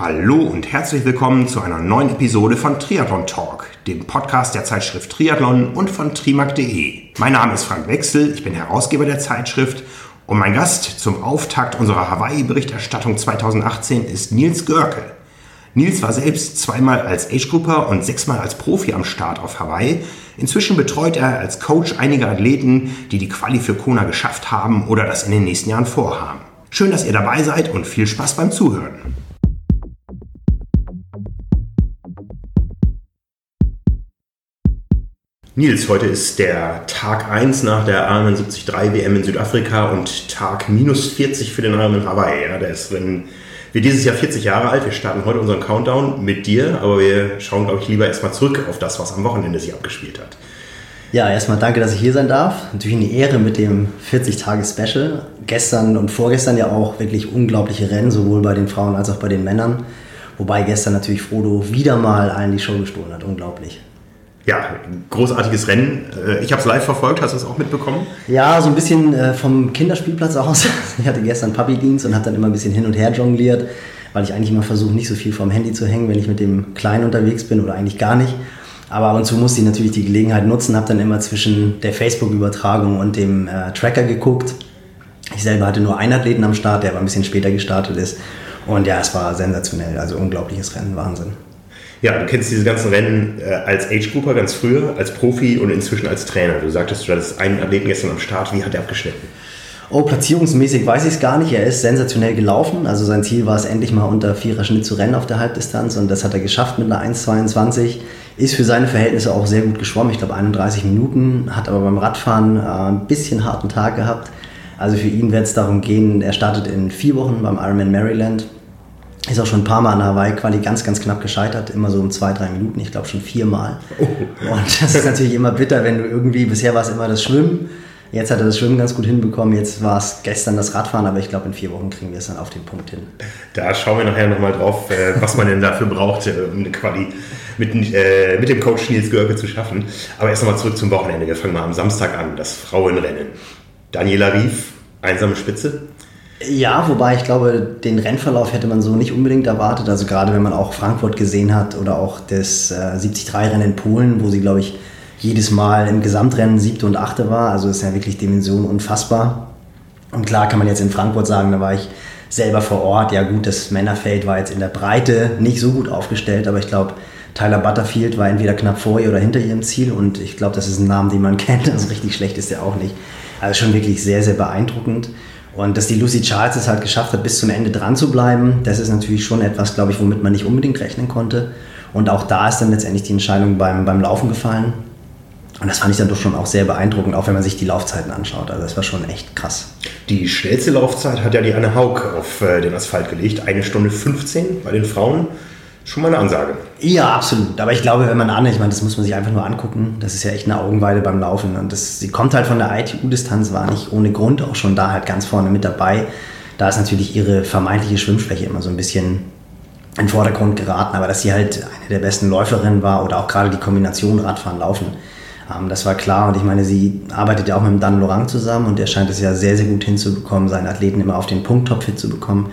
Hallo und herzlich willkommen zu einer neuen Episode von Triathlon Talk, dem Podcast der Zeitschrift Triathlon und von trimark.de. Mein Name ist Frank Wechsel, ich bin Herausgeber der Zeitschrift und mein Gast zum Auftakt unserer Hawaii-Berichterstattung 2018 ist Nils Görke. Nils war selbst zweimal als Age-Grupper und sechsmal als Profi am Start auf Hawaii. Inzwischen betreut er als Coach einige Athleten, die die Quali für Kona geschafft haben oder das in den nächsten Jahren vorhaben. Schön, dass ihr dabei seid und viel Spaß beim Zuhören. Nils, heute ist der Tag 1 nach der Ironman 73 WM in Südafrika und Tag minus 40 für den Ironman Hawaii. Ja, der ist, wenn wir dieses Jahr 40 Jahre alt, wir starten heute unseren Countdown mit dir, aber wir schauen, glaube ich, lieber erstmal zurück auf das, was am Wochenende sich abgespielt hat. Ja, erstmal danke, dass ich hier sein darf. Natürlich eine Ehre mit dem 40-Tage-Special. Gestern und vorgestern ja auch wirklich unglaubliche Rennen, sowohl bei den Frauen als auch bei den Männern. Wobei gestern natürlich Frodo wieder mal allen die Show gestohlen hat. Unglaublich ja, großartiges Rennen. Äh, ich habe es live verfolgt, hast du es auch mitbekommen? Ja, so ein bisschen äh, vom Kinderspielplatz aus. Ich hatte gestern Papi-Dienst und habe dann immer ein bisschen hin und her jongliert, weil ich eigentlich immer versuche, nicht so viel vom Handy zu hängen, wenn ich mit dem Kleinen unterwegs bin oder eigentlich gar nicht. Aber ab und zu musste ich natürlich die Gelegenheit nutzen, habe dann immer zwischen der Facebook-Übertragung und dem äh, Tracker geguckt. Ich selber hatte nur einen Athleten am Start, der aber ein bisschen später gestartet ist. Und ja, es war sensationell, also unglaubliches Rennen, Wahnsinn. Ja, du kennst diese ganzen Rennen äh, als Age-Grouper ganz früher, als Profi und inzwischen als Trainer. Du sagtest, du hattest einen Athleten gestern am Start. Wie hat er abgeschnitten? Oh, platzierungsmäßig weiß ich es gar nicht. Er ist sensationell gelaufen. Also sein Ziel war es endlich mal unter vierer Schnitt zu rennen auf der Halbdistanz und das hat er geschafft mit einer 1,22. Ist für seine Verhältnisse auch sehr gut geschwommen. Ich glaube 31 Minuten, hat aber beim Radfahren äh, ein bisschen harten Tag gehabt. Also für ihn wird es darum gehen, er startet in vier Wochen beim Ironman Maryland ist auch schon ein paar Mal an der Hawaii-Quali ganz, ganz knapp gescheitert, immer so um zwei, drei Minuten, ich glaube schon viermal. Oh. Und das ist natürlich immer bitter, wenn du irgendwie, bisher war es immer das Schwimmen, jetzt hat er das Schwimmen ganz gut hinbekommen, jetzt war es gestern das Radfahren, aber ich glaube in vier Wochen kriegen wir es dann auf den Punkt hin. Da schauen wir nachher nochmal drauf, äh, was man denn dafür braucht, äh, um eine Quali mit, äh, mit dem Coach Nils Görke zu schaffen. Aber erst nochmal zurück zum Wochenende, wir fangen mal am Samstag an, das Frauenrennen. Daniela Rief, einsame Spitze. Ja, wobei ich glaube, den Rennverlauf hätte man so nicht unbedingt erwartet. Also gerade wenn man auch Frankfurt gesehen hat oder auch das äh, 73-Rennen in Polen, wo sie, glaube ich, jedes Mal im Gesamtrennen siebte und achte war. Also ist ja wirklich Dimension unfassbar. Und klar kann man jetzt in Frankfurt sagen, da war ich selber vor Ort. Ja gut, das Männerfeld war jetzt in der Breite nicht so gut aufgestellt, aber ich glaube, Tyler Butterfield war entweder knapp vor ihr oder hinter ihrem Ziel und ich glaube, das ist ein Name, den man kennt. Also richtig schlecht ist er auch nicht. Also schon wirklich sehr, sehr beeindruckend. Und dass die Lucy Charles es halt geschafft hat, bis zum Ende dran zu bleiben, das ist natürlich schon etwas, glaube ich, womit man nicht unbedingt rechnen konnte. Und auch da ist dann letztendlich die Entscheidung beim, beim Laufen gefallen. Und das fand ich dann doch schon auch sehr beeindruckend, auch wenn man sich die Laufzeiten anschaut. Also das war schon echt krass. Die schnellste Laufzeit hat ja die Anne Haug auf äh, den Asphalt gelegt. Eine Stunde 15 bei den Frauen schon mal eine Ansage. Ja, absolut. Aber ich glaube, wenn man Anne, ich meine, das muss man sich einfach nur angucken. Das ist ja echt eine Augenweide beim Laufen. Und das, sie kommt halt von der ITU-Distanz, war nicht ohne Grund auch schon da halt ganz vorne mit dabei. Da ist natürlich ihre vermeintliche Schwimmschwäche immer so ein bisschen in den Vordergrund geraten. Aber dass sie halt eine der besten Läuferinnen war oder auch gerade die Kombination Radfahren-Laufen, ähm, das war klar. Und ich meine, sie arbeitet ja auch mit dem Dan Lorang zusammen und der scheint es ja sehr, sehr gut hinzubekommen, seine Athleten immer auf den Punkt topfit zu bekommen.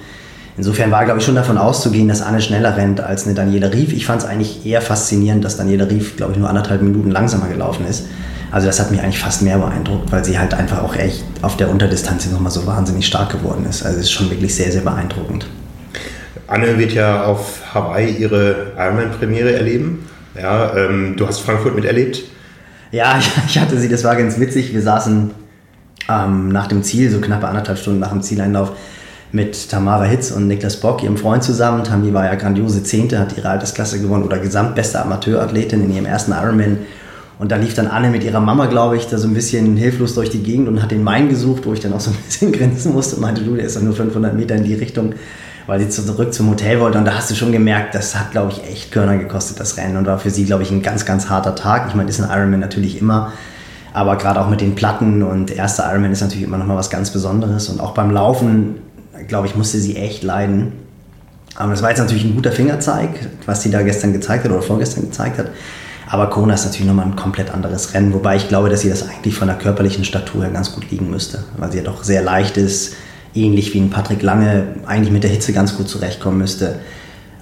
Insofern war, glaube ich, schon davon auszugehen, dass Anne schneller rennt als eine Daniela Rief. Ich fand es eigentlich eher faszinierend, dass Daniela Rief, glaube ich, nur anderthalb Minuten langsamer gelaufen ist. Also das hat mich eigentlich fast mehr beeindruckt, weil sie halt einfach auch echt auf der Unterdistanz nochmal so wahnsinnig stark geworden ist. Also es ist schon wirklich sehr, sehr beeindruckend. Anne wird ja auf Hawaii ihre Ironman-Premiere erleben. Ja, ähm, du hast Frankfurt miterlebt. Ja, ich hatte sie, das war ganz witzig. Wir saßen ähm, nach dem Ziel, so knappe anderthalb Stunden nach dem Zieleinlauf, mit Tamara Hitz und Niklas Bock, ihrem Freund zusammen. Tami war ja grandiose Zehnte, hat ihre Altersklasse gewonnen oder gesamtbeste Amateurathletin in ihrem ersten Ironman. Und da lief dann Anne mit ihrer Mama, glaube ich, da so ein bisschen hilflos durch die Gegend und hat den Main gesucht, wo ich dann auch so ein bisschen grinsen musste und meinte, du, der ist doch nur 500 Meter in die Richtung, weil sie zurück zum Hotel wollte. Und da hast du schon gemerkt, das hat, glaube ich, echt Körner gekostet, das Rennen. Und war für sie, glaube ich, ein ganz, ganz harter Tag. Ich meine, das ist ein Ironman natürlich immer. Aber gerade auch mit den Platten und erster Ironman ist natürlich immer noch mal was ganz Besonderes. Und auch beim Laufen glaube ich, musste sie echt leiden. Aber das war jetzt natürlich ein guter Fingerzeig, was sie da gestern gezeigt hat oder vorgestern gezeigt hat. Aber Kona ist natürlich nochmal ein komplett anderes Rennen, wobei ich glaube, dass sie das eigentlich von der körperlichen Statur her ganz gut liegen müsste, weil sie ja doch sehr leicht ist, ähnlich wie ein Patrick Lange, eigentlich mit der Hitze ganz gut zurechtkommen müsste.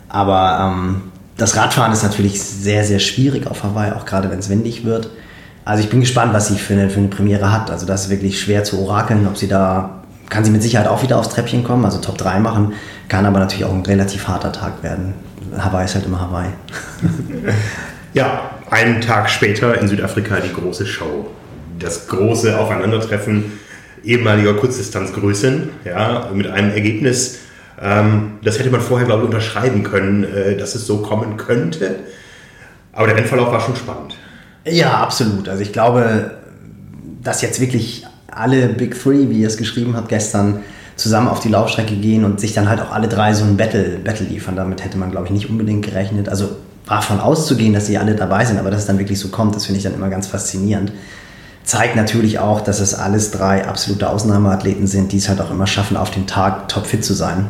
Aber ähm, das Radfahren ist natürlich sehr, sehr schwierig auf Hawaii, auch gerade wenn es windig wird. Also ich bin gespannt, was sie für eine, für eine Premiere hat. Also das ist wirklich schwer zu orakeln, ob sie da, kann sie mit Sicherheit auch wieder aufs Treppchen kommen, also Top 3 machen, kann aber natürlich auch ein relativ harter Tag werden. Hawaii ist halt immer Hawaii. ja, einen Tag später in Südafrika die große Show. Das große Aufeinandertreffen ehemaliger Kurzdistanzgrößen, ja, mit einem Ergebnis, ähm, das hätte man vorher, glaube ich, unterschreiben können, äh, dass es so kommen könnte. Aber der Rennverlauf war schon spannend. Ja, absolut. Also ich glaube, dass jetzt wirklich alle Big Three, wie ihr es geschrieben habt gestern, zusammen auf die Laufstrecke gehen und sich dann halt auch alle drei so ein Battle, Battle liefern. Damit hätte man, glaube ich, nicht unbedingt gerechnet. Also war von auszugehen, dass sie alle dabei sind, aber dass es dann wirklich so kommt, das finde ich dann immer ganz faszinierend. Zeigt natürlich auch, dass es alles drei absolute Ausnahmeathleten sind, die es halt auch immer schaffen, auf den Tag topfit zu sein.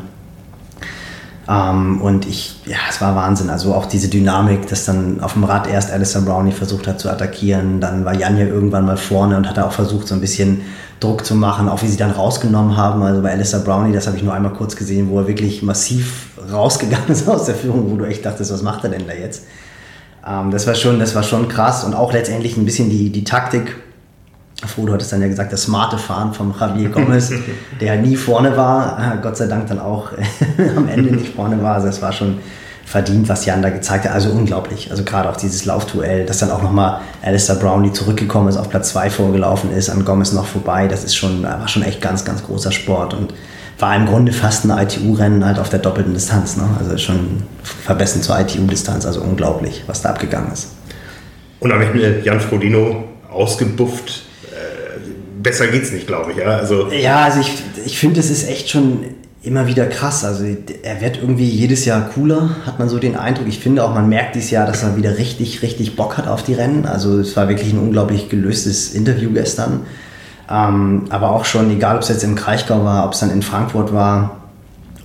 Ähm, und ich, ja, es war Wahnsinn. Also auch diese Dynamik, dass dann auf dem Rad erst Alistair Brownie versucht hat zu attackieren, dann war Janja irgendwann mal vorne und hat auch versucht, so ein bisschen Druck zu machen, auch wie sie dann rausgenommen haben. Also bei Alistair Brownie, das habe ich nur einmal kurz gesehen, wo er wirklich massiv rausgegangen ist aus der Führung, wo du echt dachtest, was macht er denn da jetzt? Ähm, das, war schon, das war schon krass und auch letztendlich ein bisschen die, die Taktik Frodo hat es dann ja gesagt, das smarte Fahren vom Javier Gomez, der nie vorne war, äh, Gott sei Dank dann auch am Ende nicht vorne war. Also es war schon verdient, was Jan da gezeigt hat. Also unglaublich. Also gerade auch dieses Laufduell, dass dann auch nochmal Alistair Brownlee zurückgekommen ist, auf Platz 2 vorgelaufen ist, an Gomez noch vorbei. Das ist schon, war schon echt ganz, ganz großer Sport und war im Grunde fast ein ITU-Rennen halt auf der doppelten Distanz. Ne? Also schon verbessern zur ITU-Distanz. Also unglaublich, was da abgegangen ist. Und am Ende Jan Frodino ausgebufft besser geht's nicht, glaube ich. Ja, also, ja, also ich, ich finde, es ist echt schon immer wieder krass. Also er wird irgendwie jedes Jahr cooler, hat man so den Eindruck. Ich finde auch, man merkt dieses Jahr, dass er wieder richtig, richtig Bock hat auf die Rennen. Also es war wirklich ein unglaublich gelöstes Interview gestern. Ähm, aber auch schon, egal ob es jetzt im Kraichgau war, ob es dann in Frankfurt war,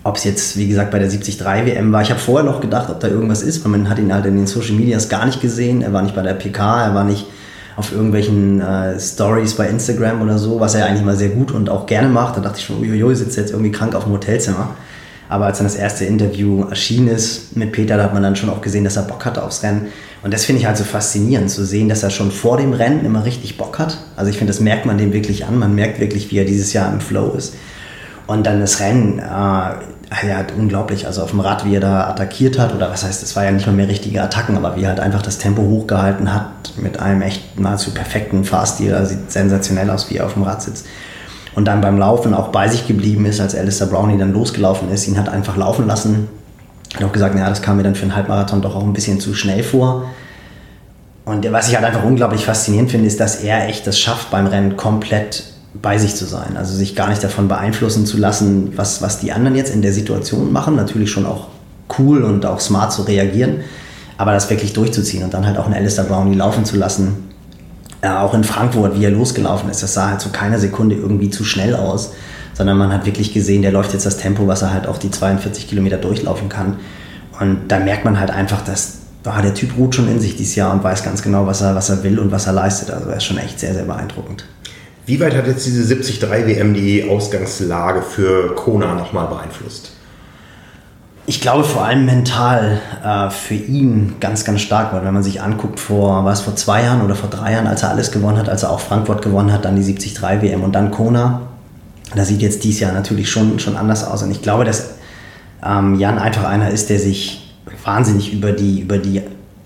ob es jetzt, wie gesagt, bei der 73 WM war. Ich habe vorher noch gedacht, ob da irgendwas ist, weil man hat ihn halt in den Social Medias gar nicht gesehen. Er war nicht bei der PK, er war nicht auf irgendwelchen äh, Stories bei Instagram oder so, was er eigentlich mal sehr gut und auch gerne macht. Da dachte ich schon, uiuiui, sitzt jetzt irgendwie krank auf dem Hotelzimmer. Aber als dann das erste Interview erschienen ist mit Peter, da hat man dann schon auch gesehen, dass er Bock hatte aufs Rennen. Und das finde ich halt so faszinierend, zu sehen, dass er schon vor dem Rennen immer richtig Bock hat. Also ich finde, das merkt man dem wirklich an. Man merkt wirklich, wie er dieses Jahr im Flow ist. Und dann das Rennen, äh, ja, unglaublich. Also auf dem Rad, wie er da attackiert hat, oder was heißt, es war ja nicht mal mehr richtige Attacken, aber wie er halt einfach das Tempo hochgehalten hat mit einem echt nahezu perfekten Fahrstil. Also sieht sensationell aus, wie er auf dem Rad sitzt. Und dann beim Laufen auch bei sich geblieben ist, als Alistair Brownie dann losgelaufen ist, ihn hat einfach laufen lassen. Hat auch gesagt, naja, das kam mir dann für einen Halbmarathon doch auch ein bisschen zu schnell vor. Und was ich halt einfach unglaublich faszinierend finde, ist, dass er echt das schafft, beim Rennen komplett bei sich zu sein. Also sich gar nicht davon beeinflussen zu lassen, was, was die anderen jetzt in der Situation machen. Natürlich schon auch cool und auch smart zu reagieren, aber das wirklich durchzuziehen und dann halt auch einen Alistair Brownie laufen zu lassen. Äh, auch in Frankfurt, wie er losgelaufen ist, das sah halt zu so keiner Sekunde irgendwie zu schnell aus, sondern man hat wirklich gesehen, der läuft jetzt das Tempo, was er halt auch die 42 Kilometer durchlaufen kann. Und da merkt man halt einfach, dass ah, der Typ ruht schon in sich dieses Jahr und weiß ganz genau, was er, was er will und was er leistet. Also er ist schon echt sehr, sehr beeindruckend. Wie weit hat jetzt diese 73 WM die Ausgangslage für Kona nochmal beeinflusst? Ich glaube vor allem mental äh, für ihn ganz, ganz stark, weil wenn man sich anguckt, vor, war es vor zwei Jahren oder vor drei Jahren, als er alles gewonnen hat, als er auch Frankfurt gewonnen hat, dann die 73 WM und dann Kona, da sieht jetzt dieses Jahr natürlich schon, schon anders aus. Und ich glaube, dass ähm, Jan einfach einer ist, der sich wahnsinnig über die, über die,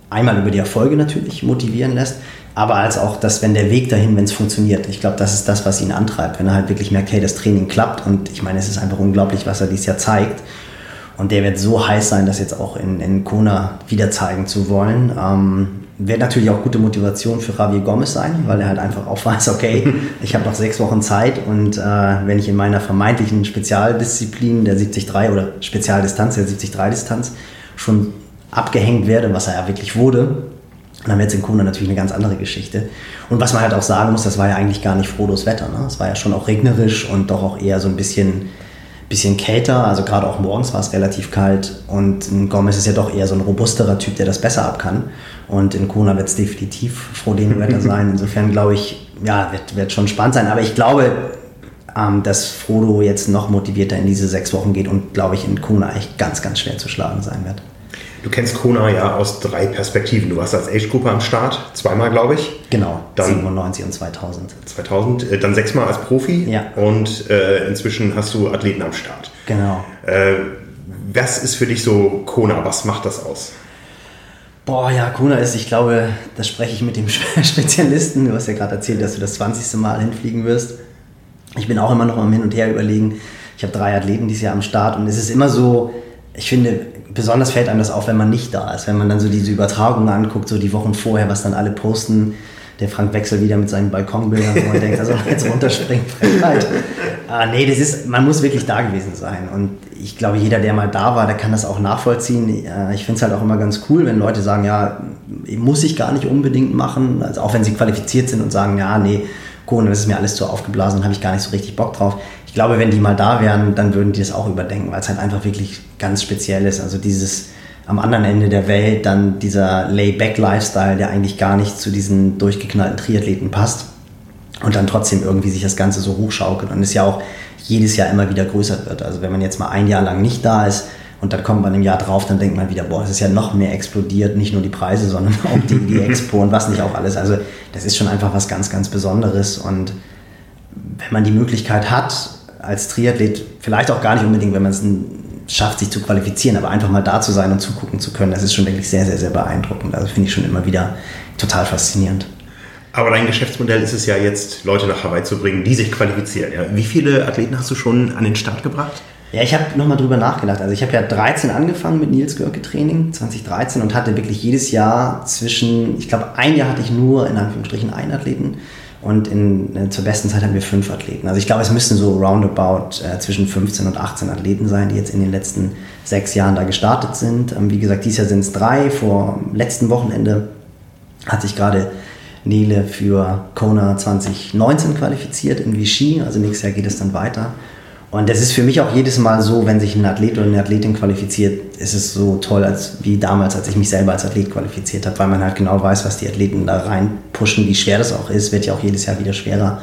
einmal über die Erfolge natürlich motivieren lässt, aber als auch das, wenn der Weg dahin, wenn es funktioniert. Ich glaube, das ist das, was ihn antreibt, wenn er halt wirklich merkt, hey, das Training klappt und ich meine, es ist einfach unglaublich, was er dieses Jahr zeigt. Und der wird so heiß sein, das jetzt auch in, in Kona wieder zeigen zu wollen. Ähm, wird natürlich auch gute Motivation für Javier Gomez sein, weil er halt einfach auch weiß, okay, ich habe noch sechs Wochen Zeit und äh, wenn ich in meiner vermeintlichen Spezialdisziplin der 73 oder Spezialdistanz der 73-Distanz schon abgehängt werde, was er ja wirklich wurde, dann wird es in Kona natürlich eine ganz andere Geschichte. Und was man halt auch sagen muss, das war ja eigentlich gar nicht Frodos Wetter. Ne? Es war ja schon auch regnerisch und doch auch eher so ein bisschen, bisschen kälter. Also gerade auch morgens war es relativ kalt. Und ein Gomez ist ja doch eher so ein robusterer Typ, der das besser ab kann. Und in Kona wird es definitiv Frodeno-Wetter sein. Insofern glaube ich, ja, wird, wird schon spannend sein. Aber ich glaube, ähm, dass Frodo jetzt noch motivierter in diese sechs Wochen geht und glaube ich in Kona echt ganz, ganz schwer zu schlagen sein wird. Du kennst Kona ja aus drei Perspektiven. Du warst als Age-Gruppe am Start, zweimal, glaube ich. Genau, dann 97 und 2000. 2000, äh, dann sechsmal als Profi. Ja. Und äh, inzwischen hast du Athleten am Start. Genau. Äh, was ist für dich so Kona? Was macht das aus? Boah, ja, Kona ist, ich glaube, das spreche ich mit dem Spezialisten. Du hast ja gerade erzählt, dass du das 20. Mal hinfliegen wirst. Ich bin auch immer noch am Hin und Her überlegen. Ich habe drei Athleten dieses Jahr am Start und es ist immer so, ich finde, besonders fällt einem das auf, wenn man nicht da ist. Wenn man dann so diese Übertragungen anguckt, so die Wochen vorher, was dann alle posten. Der Frank Wechsel wieder mit seinen Balkonbildern, wo man denkt, also jetzt runterspringen, Frechheit. Ah, nee, das ist, man muss wirklich da gewesen sein. Und ich glaube, jeder, der mal da war, der kann das auch nachvollziehen. Ich finde es halt auch immer ganz cool, wenn Leute sagen, ja, muss ich gar nicht unbedingt machen. Also auch wenn sie qualifiziert sind und sagen, ja, nee, Corona, das ist mir alles zu aufgeblasen habe ich gar nicht so richtig Bock drauf. Ich glaube, wenn die mal da wären, dann würden die das auch überdenken, weil es halt einfach wirklich ganz speziell ist. Also dieses am anderen Ende der Welt dann dieser Layback-Lifestyle, der eigentlich gar nicht zu diesen durchgeknallten Triathleten passt und dann trotzdem irgendwie sich das Ganze so hochschaukelt und es ja auch jedes Jahr immer wieder größer wird. Also wenn man jetzt mal ein Jahr lang nicht da ist und dann kommt man im Jahr drauf, dann denkt man wieder, boah, es ist ja noch mehr explodiert, nicht nur die Preise, sondern auch die, die Expo und was nicht auch alles. Also das ist schon einfach was ganz, ganz Besonderes und wenn man die Möglichkeit hat, als Triathlet, vielleicht auch gar nicht unbedingt, wenn man es schafft, sich zu qualifizieren, aber einfach mal da zu sein und zugucken zu können, das ist schon wirklich sehr, sehr, sehr beeindruckend. Also finde ich schon immer wieder total faszinierend. Aber dein Geschäftsmodell ist es ja jetzt, Leute nach Hawaii zu bringen, die sich qualifizieren. Ja. Wie viele Athleten hast du schon an den Start gebracht? Ja, ich habe nochmal drüber nachgedacht. Also ich habe ja 13 angefangen mit Nils Görke Training, 2013, und hatte wirklich jedes Jahr zwischen, ich glaube, ein Jahr hatte ich nur in Anführungsstrichen einen Athleten und in, äh, zur besten Zeit hatten wir fünf Athleten. Also ich glaube, es müssten so roundabout äh, zwischen 15 und 18 Athleten sein, die jetzt in den letzten sechs Jahren da gestartet sind. Ähm, wie gesagt, dieses Jahr sind es drei. Vor letzten Wochenende hat sich gerade Nele für Kona 2019 qualifiziert in Vichy. Also nächstes Jahr geht es dann weiter. Und das ist für mich auch jedes Mal so, wenn sich ein Athlet oder eine Athletin qualifiziert, ist es so toll, als wie damals, als ich mich selber als Athlet qualifiziert habe, weil man halt genau weiß, was die Athleten da rein pushen, wie schwer das auch ist, wird ja auch jedes Jahr wieder schwerer.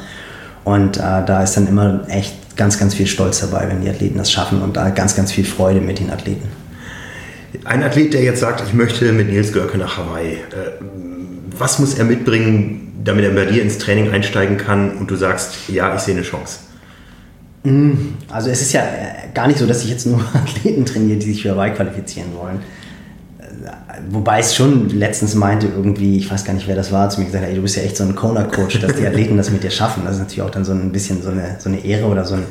Und äh, da ist dann immer echt ganz, ganz viel Stolz dabei, wenn die Athleten das schaffen und da ganz, ganz viel Freude mit den Athleten. Ein Athlet, der jetzt sagt, ich möchte mit Nils Görke nach Hawaii, äh, was muss er mitbringen, damit er bei dir ins Training einsteigen kann und du sagst, ja, ich sehe eine Chance? Mm, also es ist ja äh, gar nicht so, dass ich jetzt nur Athleten trainiere, die sich für Hawaii qualifizieren wollen. Äh, wobei es schon letztens meinte irgendwie, ich weiß gar nicht, wer das war, zu mir gesagt, ey, du bist ja echt so ein Kona-Coach, dass die Athleten das mit dir schaffen. Das ist natürlich auch dann so ein bisschen so eine, so eine Ehre oder so ein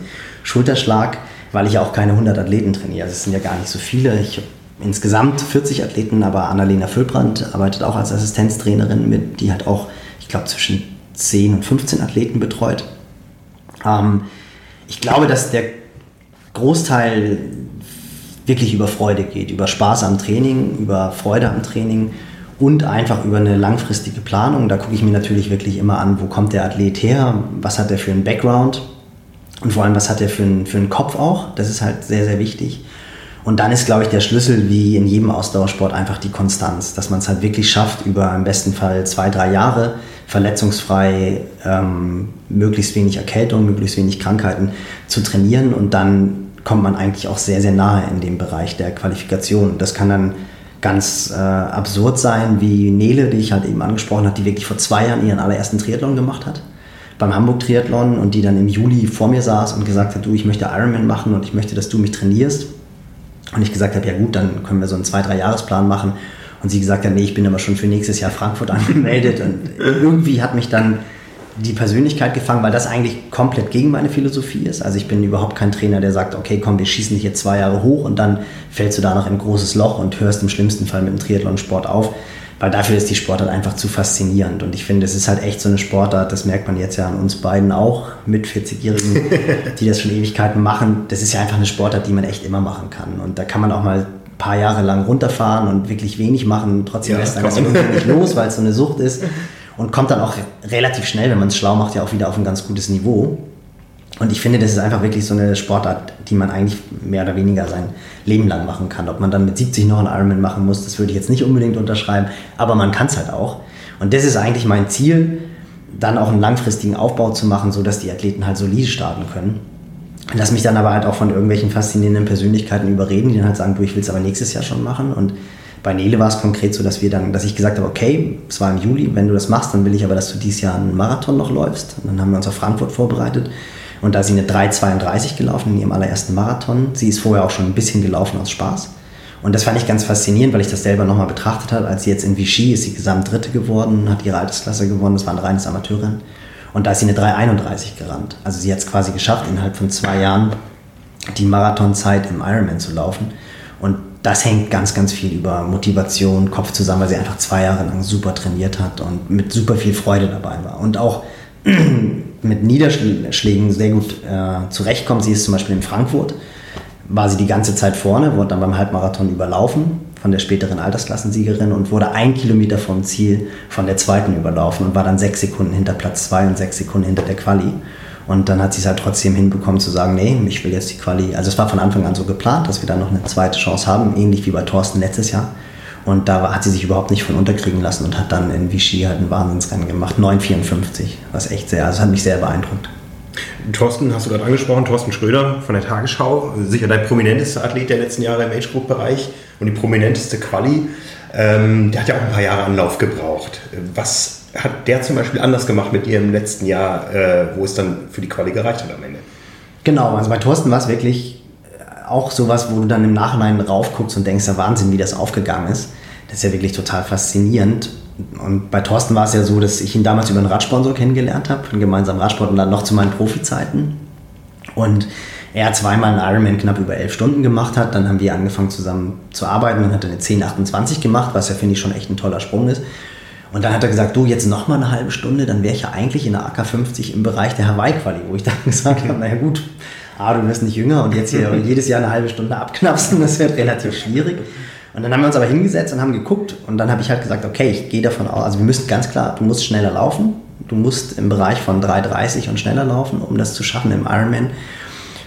Schulterschlag, weil ich ja auch keine 100 Athleten trainiere. Also es sind ja gar nicht so viele. Ich habe insgesamt 40 Athleten, aber Annalena Füllbrand arbeitet auch als Assistenztrainerin mit, die hat auch, ich glaube, zwischen 10 und 15 Athleten betreut. Ähm, ich glaube, dass der Großteil wirklich über Freude geht, über Spaß am Training, über Freude am Training und einfach über eine langfristige Planung. Da gucke ich mir natürlich wirklich immer an, wo kommt der Athlet her, was hat er für einen Background und vor allem, was hat er für einen, für einen Kopf auch. Das ist halt sehr, sehr wichtig. Und dann ist, glaube ich, der Schlüssel wie in jedem Ausdauersport einfach die Konstanz, dass man es halt wirklich schafft, über im besten Fall zwei, drei Jahre verletzungsfrei, ähm, möglichst wenig Erkältung, möglichst wenig Krankheiten zu trainieren und dann kommt man eigentlich auch sehr, sehr nahe in dem Bereich der Qualifikation. Das kann dann ganz äh, absurd sein, wie Nele, die ich halt eben angesprochen habe, die wirklich vor zwei Jahren ihren allerersten Triathlon gemacht hat beim Hamburg Triathlon und die dann im Juli vor mir saß und gesagt hat, du, ich möchte Ironman machen und ich möchte, dass du mich trainierst. Und ich gesagt habe, ja gut, dann können wir so einen zwei, drei Jahresplan machen und sie gesagt hat, nee, ich bin aber schon für nächstes Jahr Frankfurt angemeldet. Und irgendwie hat mich dann die Persönlichkeit gefangen, weil das eigentlich komplett gegen meine Philosophie ist. Also ich bin überhaupt kein Trainer, der sagt, okay, komm, wir schießen dich jetzt zwei Jahre hoch und dann fällst du da noch in ein großes Loch und hörst im schlimmsten Fall mit dem Triathlon-Sport auf. Weil dafür ist die Sportart einfach zu faszinierend. Und ich finde, es ist halt echt so eine Sportart, das merkt man jetzt ja an uns beiden auch, mit 40-Jährigen, die das schon Ewigkeiten machen. Das ist ja einfach eine Sportart, die man echt immer machen kann. Und da kann man auch mal paar Jahre lang runterfahren und wirklich wenig machen. Trotzdem ja, lässt dann das irgendwie nicht los, weil es so eine Sucht ist. Und kommt dann auch relativ schnell, wenn man es schlau macht, ja auch wieder auf ein ganz gutes Niveau. Und ich finde, das ist einfach wirklich so eine Sportart, die man eigentlich mehr oder weniger sein Leben lang machen kann. Ob man dann mit 70 noch einen Ironman machen muss, das würde ich jetzt nicht unbedingt unterschreiben, aber man kann es halt auch. Und das ist eigentlich mein Ziel, dann auch einen langfristigen Aufbau zu machen, sodass die Athleten halt solide starten können. Lass mich dann aber halt auch von irgendwelchen faszinierenden Persönlichkeiten überreden, die dann halt sagen, du, ich will es aber nächstes Jahr schon machen. Und bei Nele war es konkret so, dass wir dann, dass ich gesagt habe, okay, es war im Juli, wenn du das machst, dann will ich aber, dass du dieses Jahr einen Marathon noch läufst. Und dann haben wir uns auf Frankfurt vorbereitet. Und da ist sie eine 3,32 gelaufen in ihrem allerersten Marathon. Sie ist vorher auch schon ein bisschen gelaufen aus Spaß. Und das fand ich ganz faszinierend, weil ich das selber nochmal betrachtet habe. Als sie jetzt in Vichy ist sie Gesamtdritte geworden, hat ihre Altersklasse gewonnen, das war ein reines Amateurrennen. Und da ist sie eine 3,31 gerannt. Also sie hat es quasi geschafft, innerhalb von zwei Jahren die Marathonzeit im Ironman zu laufen. Und das hängt ganz, ganz viel über Motivation, Kopf zusammen, weil sie einfach zwei Jahre lang super trainiert hat und mit super viel Freude dabei war. Und auch mit Niederschlägen sehr gut äh, zurechtkommt. Sie ist zum Beispiel in Frankfurt, war sie die ganze Zeit vorne, wurde dann beim Halbmarathon überlaufen von der späteren Altersklassensiegerin und wurde ein Kilometer vom Ziel von der zweiten überlaufen und war dann sechs Sekunden hinter Platz zwei und sechs Sekunden hinter der Quali. Und dann hat sie es halt trotzdem hinbekommen zu sagen, nee, ich will jetzt die Quali. Also es war von Anfang an so geplant, dass wir da noch eine zweite Chance haben, ähnlich wie bei Thorsten letztes Jahr. Und da hat sie sich überhaupt nicht von unterkriegen lassen und hat dann in Vichy halt ein Wahnsinnsrennen gemacht, 9,54, was echt sehr, also hat mich sehr beeindruckt. Thorsten hast du gerade angesprochen, Thorsten Schröder von der Tagesschau, sicher der prominenteste Athlet der letzten Jahre im Age-Group-Bereich und die prominenteste Quali. Ähm, der hat ja auch ein paar Jahre Anlauf gebraucht. Was hat der zum Beispiel anders gemacht mit dir im letzten Jahr, äh, wo es dann für die Quali gereicht hat am Ende? Genau, also bei Thorsten war es wirklich äh, auch sowas, wo du dann im Nachhinein raufguckst und denkst, der Wahnsinn, wie das aufgegangen ist. Das ist ja wirklich total faszinierend. Und bei Thorsten war es ja so, dass ich ihn damals über einen Radsponsor kennengelernt habe, einen gemeinsamen Radsport und dann noch zu meinen Profizeiten. Und er zweimal einen Ironman knapp über elf Stunden gemacht hat. Dann haben wir angefangen zusammen zu arbeiten. Dann hat er eine 10,28 gemacht, was ja, finde ich, schon echt ein toller Sprung ist. Und dann hat er gesagt, du, jetzt noch mal eine halbe Stunde, dann wäre ich ja eigentlich in der AK50 im Bereich der Hawaii-Quali, wo ich dann gesagt habe, naja gut, ah, du wirst nicht jünger und jetzt hier jedes Jahr eine halbe Stunde abknapsen, das wird relativ schwierig. Und dann haben wir uns aber hingesetzt und haben geguckt und dann habe ich halt gesagt, okay, ich gehe davon aus, also wir müssen ganz klar, du musst schneller laufen, du musst im Bereich von 3,30 und schneller laufen, um das zu schaffen im Ironman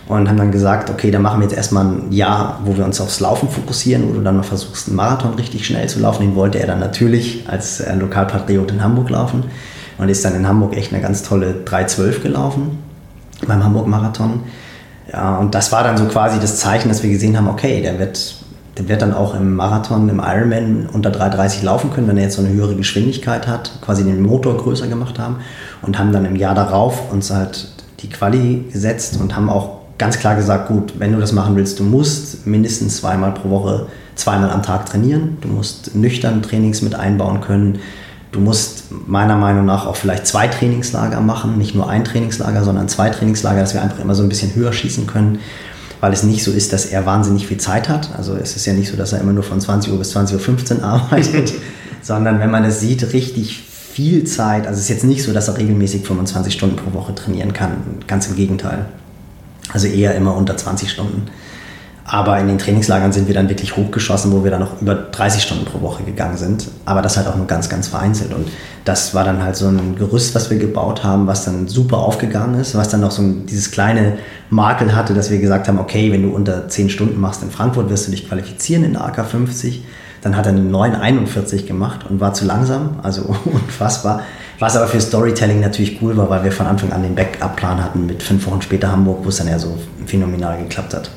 und haben dann gesagt, okay, dann machen wir jetzt erstmal ein Jahr, wo wir uns aufs Laufen fokussieren, wo du dann noch versuchst, einen Marathon richtig schnell zu laufen. Den wollte er dann natürlich als äh, Lokalpatriot in Hamburg laufen und ist dann in Hamburg echt eine ganz tolle 3.12 gelaufen beim Hamburg-Marathon. Ja, und das war dann so quasi das Zeichen, dass wir gesehen haben, okay, der wird, der wird dann auch im Marathon, im Ironman unter 3,30 laufen können, wenn er jetzt so eine höhere Geschwindigkeit hat, quasi den Motor größer gemacht haben und haben dann im Jahr darauf uns halt die Quali gesetzt und haben auch ganz klar gesagt, gut, wenn du das machen willst, du musst mindestens zweimal pro Woche, zweimal am Tag trainieren. Du musst nüchtern Trainings mit einbauen können. Du musst meiner Meinung nach auch vielleicht zwei Trainingslager machen, nicht nur ein Trainingslager, sondern zwei Trainingslager, dass wir einfach immer so ein bisschen höher schießen können, weil es nicht so ist, dass er wahnsinnig viel Zeit hat. Also es ist ja nicht so, dass er immer nur von 20 Uhr bis 20.15 Uhr arbeitet, sondern wenn man es sieht, richtig viel Zeit. Also es ist jetzt nicht so, dass er regelmäßig 25 Stunden pro Woche trainieren kann. Ganz im Gegenteil. Also eher immer unter 20 Stunden. Aber in den Trainingslagern sind wir dann wirklich hochgeschossen, wo wir dann noch über 30 Stunden pro Woche gegangen sind. Aber das halt auch nur ganz, ganz vereinzelt. Und das war dann halt so ein Gerüst, was wir gebaut haben, was dann super aufgegangen ist, was dann noch so ein, dieses kleine Makel hatte, dass wir gesagt haben, okay, wenn du unter 10 Stunden machst in Frankfurt, wirst du dich qualifizieren in der AK 50. Dann hat er eine 941 gemacht und war zu langsam, also unfassbar. Was aber für Storytelling natürlich cool war, weil wir von Anfang an den Backup-Plan hatten mit fünf Wochen später Hamburg, wo es dann ja so phänomenal geklappt hat.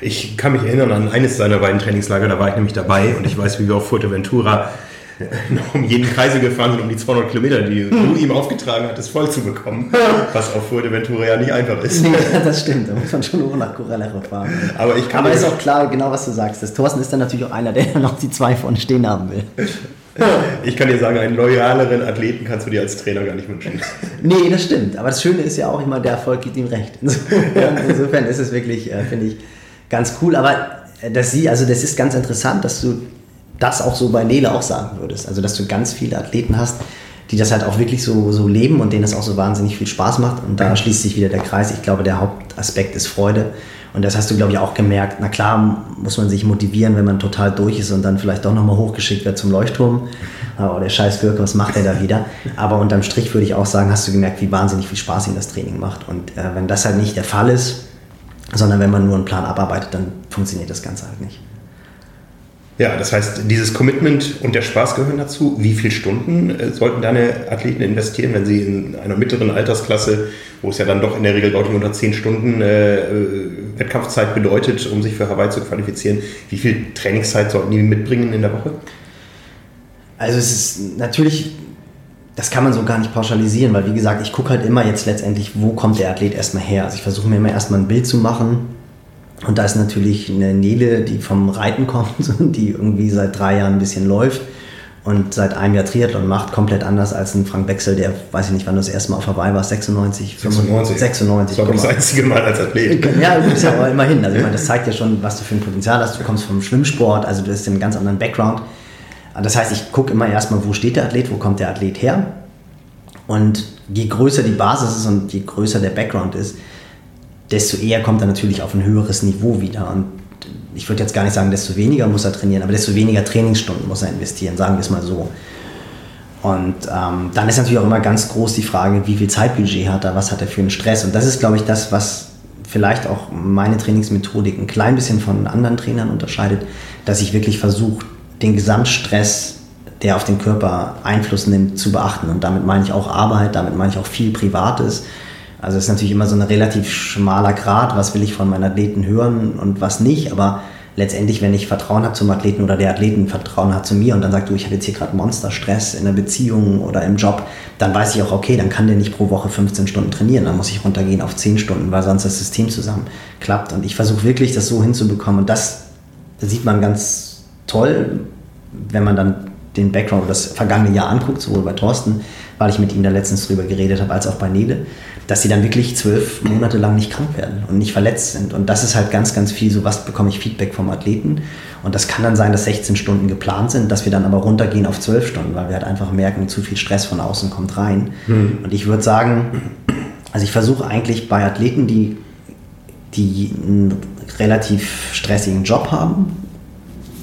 Ich kann mich erinnern an eines seiner beiden Trainingslager, da war ich nämlich dabei und ich weiß, wie wir auf Fuerteventura noch um jeden Kreise gefahren sind, um die 200 Kilometer, die du ihm aufgetragen hattest, voll zu bekommen. Was auf Fuerteventura ja nicht einfach ist. Nee, das stimmt, da muss man schon nach Corralejo fahren. Aber ich kann Aber ist auch klar, genau was du sagst. Das Thorsten ist dann natürlich auch einer, der noch die zwei vorne stehen haben will. Ich kann dir sagen, einen loyaleren Athleten kannst du dir als Trainer gar nicht wünschen. Nee, das stimmt. Aber das Schöne ist ja auch immer, der Erfolg gibt ihm recht. Insofern, insofern ist es wirklich, äh, finde ich, ganz cool. Aber äh, dass sie, also das ist ganz interessant, dass du das auch so bei Nele auch sagen würdest. Also dass du ganz viele Athleten hast, die das halt auch wirklich so, so leben und denen das auch so wahnsinnig viel Spaß macht. Und da schließt sich wieder der Kreis. Ich glaube, der Hauptaspekt ist Freude. Und das hast du, glaube ich, auch gemerkt. Na klar muss man sich motivieren, wenn man total durch ist und dann vielleicht doch nochmal hochgeschickt wird zum Leuchtturm. Oh, der scheiß Gürke, was macht er da wieder? Aber unterm Strich würde ich auch sagen, hast du gemerkt, wie wahnsinnig viel Spaß ihm das Training macht. Und äh, wenn das halt nicht der Fall ist, sondern wenn man nur einen Plan abarbeitet, dann funktioniert das Ganze halt nicht. Ja, das heißt, dieses Commitment und der Spaß gehören dazu. Wie viele Stunden äh, sollten deine Athleten investieren, wenn sie in einer mittleren Altersklasse, wo es ja dann doch in der Regel deutlich unter 10 Stunden äh, Wettkampfzeit bedeutet, um sich für Hawaii zu qualifizieren, wie viel Trainingszeit sollten die mitbringen in der Woche? Also es ist natürlich, das kann man so gar nicht pauschalisieren, weil wie gesagt, ich gucke halt immer jetzt letztendlich, wo kommt der Athlet erstmal her. Also ich versuche mir immer erstmal ein Bild zu machen und da ist natürlich eine Nele, die vom Reiten kommt und die irgendwie seit drei Jahren ein bisschen läuft und seit einem Jahr Triathlon macht, komplett anders als ein Frank Wechsel, der, weiß ich nicht, wann du das erste Mal Hawaii warst, 96? 96. 96. Das war das einzige Mal als Athlet. Ja, du bist ja aber immerhin. Also ich meine, das zeigt ja schon, was du für ein Potenzial hast. Du kommst vom Schwimmsport, also du hast einen ganz anderen Background. Das heißt, ich gucke immer erstmal, wo steht der Athlet, wo kommt der Athlet her. Und je größer die Basis ist und je größer der Background ist, desto eher kommt er natürlich auf ein höheres Niveau wieder. Und ich würde jetzt gar nicht sagen, desto weniger muss er trainieren, aber desto weniger Trainingsstunden muss er investieren, sagen wir es mal so. Und ähm, dann ist natürlich auch immer ganz groß die Frage, wie viel Zeitbudget hat er, was hat er für einen Stress. Und das ist, glaube ich, das, was vielleicht auch meine Trainingsmethodik ein klein bisschen von anderen Trainern unterscheidet, dass ich wirklich versuche, den Gesamtstress, der auf den Körper Einfluss nimmt, zu beachten. Und damit meine ich auch Arbeit, damit meine ich auch viel Privates also es ist natürlich immer so ein relativ schmaler Grad, was will ich von meinen Athleten hören und was nicht. Aber letztendlich, wenn ich Vertrauen habe zum Athleten oder der Athleten Vertrauen hat zu mir und dann sagt, du, ich habe jetzt hier gerade Monsterstress in der Beziehung oder im Job, dann weiß ich auch, okay, dann kann der nicht pro Woche 15 Stunden trainieren. Dann muss ich runtergehen auf 10 Stunden, weil sonst das System zusammen klappt. Und ich versuche wirklich, das so hinzubekommen. Und das sieht man ganz toll, wenn man dann den Background das vergangene Jahr anguckt, sowohl bei Thorsten, weil ich mit ihm da letztens drüber geredet habe, als auch bei Nele dass sie dann wirklich zwölf Monate lang nicht krank werden und nicht verletzt sind. Und das ist halt ganz, ganz viel, so was bekomme ich Feedback vom Athleten. Und das kann dann sein, dass 16 Stunden geplant sind, dass wir dann aber runtergehen auf 12 Stunden, weil wir halt einfach merken, zu viel Stress von außen kommt rein. Mhm. Und ich würde sagen, also ich versuche eigentlich bei Athleten, die, die einen relativ stressigen Job haben,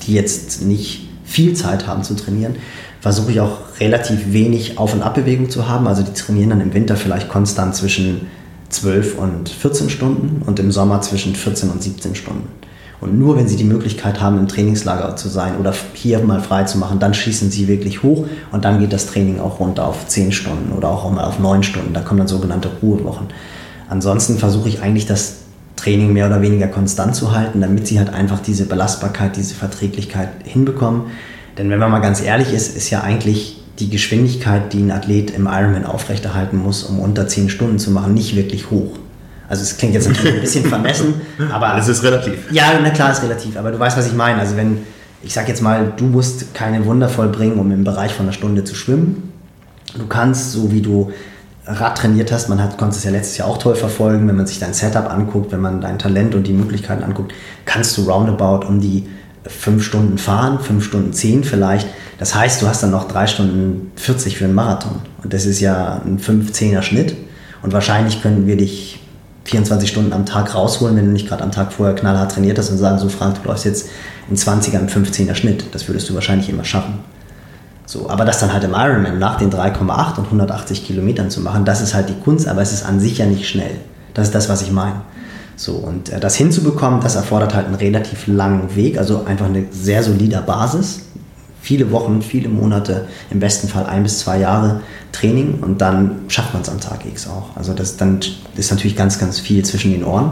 die jetzt nicht viel Zeit haben zu trainieren, versuche ich auch relativ wenig Auf- und Abbewegung zu haben. Also die trainieren dann im Winter vielleicht konstant zwischen 12 und 14 Stunden und im Sommer zwischen 14 und 17 Stunden. Und nur wenn sie die Möglichkeit haben, im Trainingslager zu sein oder hier mal frei zu machen, dann schießen sie wirklich hoch und dann geht das Training auch runter auf 10 Stunden oder auch mal auf 9 Stunden. Da kommen dann sogenannte Ruhewochen. Ansonsten versuche ich eigentlich das Training mehr oder weniger konstant zu halten, damit sie halt einfach diese Belastbarkeit, diese Verträglichkeit hinbekommen. Denn wenn man mal ganz ehrlich ist, ist ja eigentlich die Geschwindigkeit, die ein Athlet im Ironman aufrechterhalten muss, um unter 10 Stunden zu machen, nicht wirklich hoch. Also es klingt jetzt natürlich ein bisschen vermessen, aber... Es ist relativ. Ja, na klar, ist relativ, aber du weißt, was ich meine. Also wenn, ich sag jetzt mal, du musst keine Wunder vollbringen, um im Bereich von einer Stunde zu schwimmen. Du kannst, so wie du Rad trainiert hast, man hat, konnte es ja letztes Jahr auch toll verfolgen, wenn man sich dein Setup anguckt, wenn man dein Talent und die Möglichkeiten anguckt, kannst du roundabout um die fünf Stunden fahren, fünf Stunden zehn vielleicht. Das heißt, du hast dann noch drei Stunden 40 für einen Marathon. Und das ist ja ein 5-10er Schnitt. Und wahrscheinlich können wir dich 24 Stunden am Tag rausholen, wenn du nicht gerade am Tag vorher knallhart trainiert hast und sagen, so Frank, du läufst jetzt in 20er im 15er Schnitt. Das würdest du wahrscheinlich immer schaffen. So, aber das dann halt im Ironman nach den 3,8 und 180 Kilometern zu machen, das ist halt die Kunst, aber es ist an sich ja nicht schnell. Das ist das, was ich meine. So, und äh, das hinzubekommen, das erfordert halt einen relativ langen Weg, also einfach eine sehr solide Basis. Viele Wochen, viele Monate, im besten Fall ein bis zwei Jahre Training und dann schafft man es am Tag X auch. Also das dann ist natürlich ganz, ganz viel zwischen den Ohren.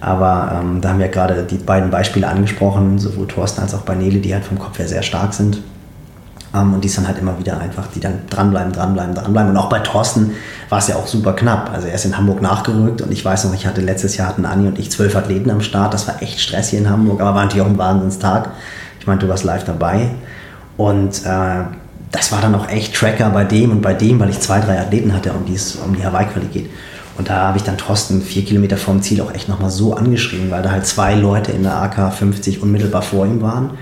Aber ähm, da haben wir gerade die beiden Beispiele angesprochen, sowohl Thorsten als auch bei die halt vom Kopf her sehr stark sind. Ähm, und die sind halt immer wieder einfach, die dann dranbleiben, dranbleiben, dranbleiben. Und auch bei Thorsten war es ja auch super knapp. Also er ist in Hamburg nachgerückt und ich weiß noch, ich hatte letztes Jahr hatten Anni und ich zwölf Athleten am Start. Das war echt Stress hier in Hamburg, aber war natürlich auch ein Wahnsinnstag. Ich meinte, du warst live dabei. Und äh, das war dann auch echt Tracker bei dem und bei dem, weil ich zwei, drei Athleten hatte, um die es um die Hawaii-Quali geht. Und da habe ich dann Thorsten vier Kilometer vorm Ziel auch echt nochmal so angeschrieben, weil da halt zwei Leute in der AK 50 unmittelbar vor ihm waren.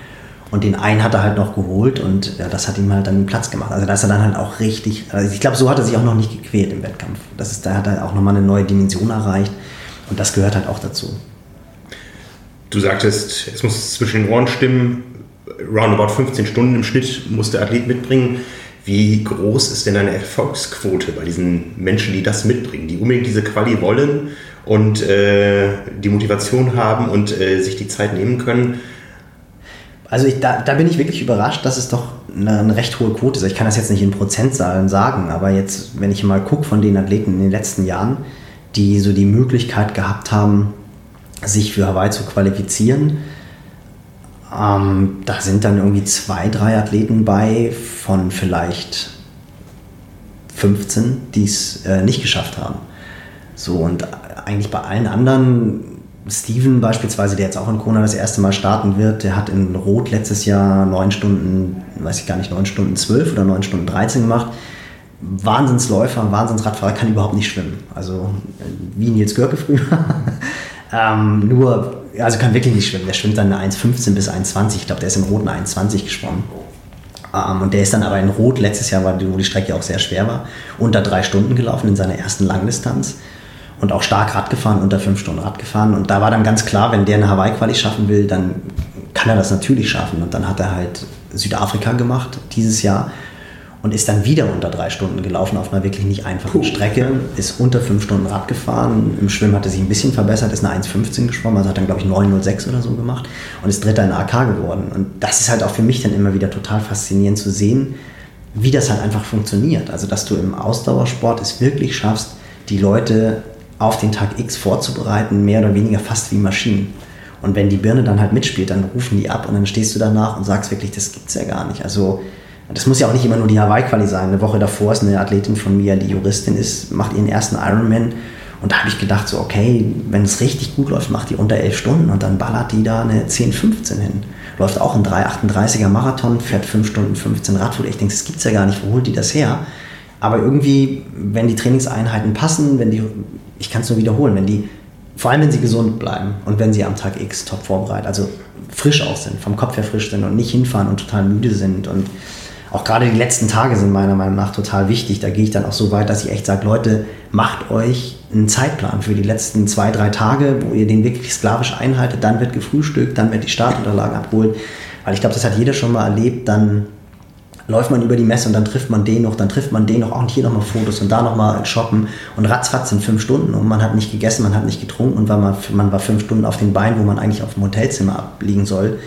Und den einen hat er halt noch geholt und ja, das hat ihm halt dann Platz gemacht. Also da ist er dann halt auch richtig, also ich glaube, so hat er sich auch noch nicht gequält im Wettkampf. Das ist, da hat er auch nochmal eine neue Dimension erreicht und das gehört halt auch dazu. Du sagtest, es muss zwischen den Ohren stimmen, roundabout 15 Stunden im Schnitt muss der Athlet mitbringen. Wie groß ist denn eine Erfolgsquote bei diesen Menschen, die das mitbringen, die unbedingt diese Quali wollen und äh, die Motivation haben und äh, sich die Zeit nehmen können? Also ich, da, da bin ich wirklich überrascht, dass es doch eine, eine, recht hohe Quote ist. Ich kann das jetzt nicht in Prozentzahlen sagen, aber jetzt, wenn ich mal gucke von den Athleten in den letzten Jahren, die so die Möglichkeit gehabt haben, sich für Hawaii zu qualifizieren, ähm, da sind dann irgendwie zwei, drei Athleten bei von vielleicht 15, die es äh, nicht geschafft haben. So und eigentlich bei allen anderen, Steven beispielsweise, der jetzt auch in Kona das erste Mal starten wird, der hat in Rot letztes Jahr 9 Stunden, weiß ich gar nicht, 9 Stunden 12 oder 9 Stunden 13 gemacht. Wahnsinnsläufer, Wahnsinnsradfahrer, kann überhaupt nicht schwimmen. Also wie Nils Görke früher. ähm, nur, also kann wirklich nicht schwimmen. Der schwimmt dann eine 1,15 bis 1,20. Ich glaube, der ist im Roten 1,20 geschwommen. Ähm, und der ist dann aber in Rot letztes Jahr, wo die Strecke auch sehr schwer war, unter drei Stunden gelaufen in seiner ersten Langdistanz und auch stark Rad gefahren, unter fünf Stunden Rad gefahren. Und da war dann ganz klar, wenn der eine Hawaii-Quali schaffen will, dann kann er das natürlich schaffen. Und dann hat er halt Südafrika gemacht dieses Jahr und ist dann wieder unter drei Stunden gelaufen auf einer wirklich nicht einfachen Puh. Strecke, ist unter fünf Stunden Rad gefahren, im Schwimmen hat er sich ein bisschen verbessert, ist eine 1,15 geschwommen, also hat dann glaube ich 9,06 oder so gemacht und ist Dritter in AK geworden. Und das ist halt auch für mich dann immer wieder total faszinierend zu sehen, wie das halt einfach funktioniert. Also dass du im Ausdauersport es wirklich schaffst, die Leute auf den Tag X vorzubereiten, mehr oder weniger fast wie Maschinen. Und wenn die Birne dann halt mitspielt, dann rufen die ab und dann stehst du danach und sagst wirklich, das gibt's ja gar nicht. Also das muss ja auch nicht immer nur die Hawaii-Quali sein. Eine Woche davor ist eine Athletin von mir, die Juristin ist, macht ihren ersten Ironman. Und da habe ich gedacht, so, okay, wenn es richtig gut läuft, macht die unter elf Stunden und dann ballert die da eine 10, 15 hin. Läuft auch ein 3,38er Marathon, fährt 5 Stunden 15 Radtour. Ich denke, das gibt es ja gar nicht, wo holt die das her? Aber irgendwie, wenn die Trainingseinheiten passen, wenn die, ich kann es nur wiederholen, wenn die, vor allem wenn sie gesund bleiben und wenn sie am Tag X top vorbereitet, also frisch auch sind, vom Kopf her frisch sind und nicht hinfahren und total müde sind und auch gerade die letzten Tage sind meiner Meinung nach total wichtig. Da gehe ich dann auch so weit, dass ich echt sage, Leute, macht euch einen Zeitplan für die letzten zwei, drei Tage, wo ihr den wirklich sklavisch einhaltet. Dann wird gefrühstückt, dann wird die Startunterlagen abgeholt. Weil ich glaube, das hat jeder schon mal erlebt. Dann läuft man über die Messe und dann trifft man den noch, dann trifft man den noch, auch hier nochmal Fotos und da nochmal shoppen. Und ratzfatz sind fünf Stunden und man hat nicht gegessen, man hat nicht getrunken und war man, man war fünf Stunden auf den Beinen, wo man eigentlich auf dem Hotelzimmer abliegen soll.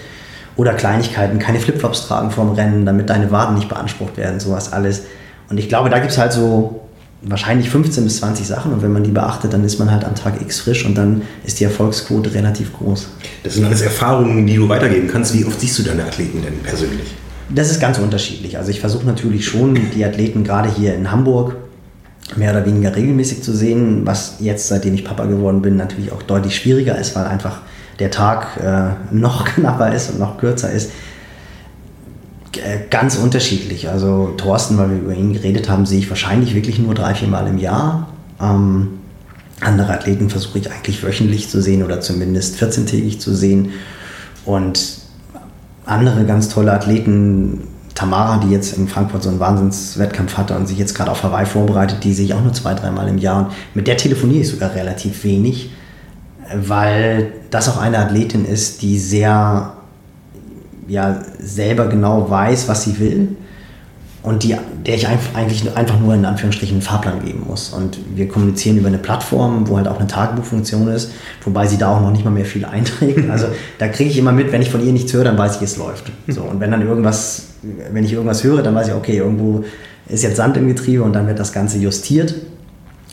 Oder Kleinigkeiten, keine Flipflops tragen vorm Rennen, damit deine Waden nicht beansprucht werden, sowas alles. Und ich glaube, da gibt es halt so wahrscheinlich 15 bis 20 Sachen und wenn man die beachtet, dann ist man halt am Tag X frisch und dann ist die Erfolgsquote relativ groß. Das sind alles Erfahrungen, die du weitergeben kannst. Wie oft siehst du deine Athleten denn persönlich? Das ist ganz unterschiedlich. Also ich versuche natürlich schon, die Athleten gerade hier in Hamburg mehr oder weniger regelmäßig zu sehen, was jetzt, seitdem ich Papa geworden bin, natürlich auch deutlich schwieriger ist, weil einfach der Tag äh, noch knapper ist und noch kürzer ist. Äh, ganz unterschiedlich. Also Thorsten, weil wir über ihn geredet haben, sehe ich wahrscheinlich wirklich nur drei, vier Mal im Jahr. Ähm, andere Athleten versuche ich eigentlich wöchentlich zu sehen oder zumindest 14-tägig zu sehen. Und andere ganz tolle Athleten, Tamara, die jetzt in Frankfurt so einen Wahnsinnswettkampf hatte und sich jetzt gerade auf Hawaii vorbereitet, die sehe ich auch nur zwei, dreimal im Jahr. Und mit der telefoniere ich sogar relativ wenig weil das auch eine Athletin ist, die sehr ja, selber genau weiß, was sie will und die, der ich eigentlich einfach nur in Anführungsstrichen einen Fahrplan geben muss. Und wir kommunizieren über eine Plattform, wo halt auch eine Tagebuchfunktion ist, wobei sie da auch noch nicht mal mehr viel einträgt. Also da kriege ich immer mit, wenn ich von ihr nichts höre, dann weiß ich, es läuft. So, und wenn dann irgendwas, wenn ich irgendwas höre, dann weiß ich, okay, irgendwo ist jetzt Sand im Getriebe und dann wird das Ganze justiert.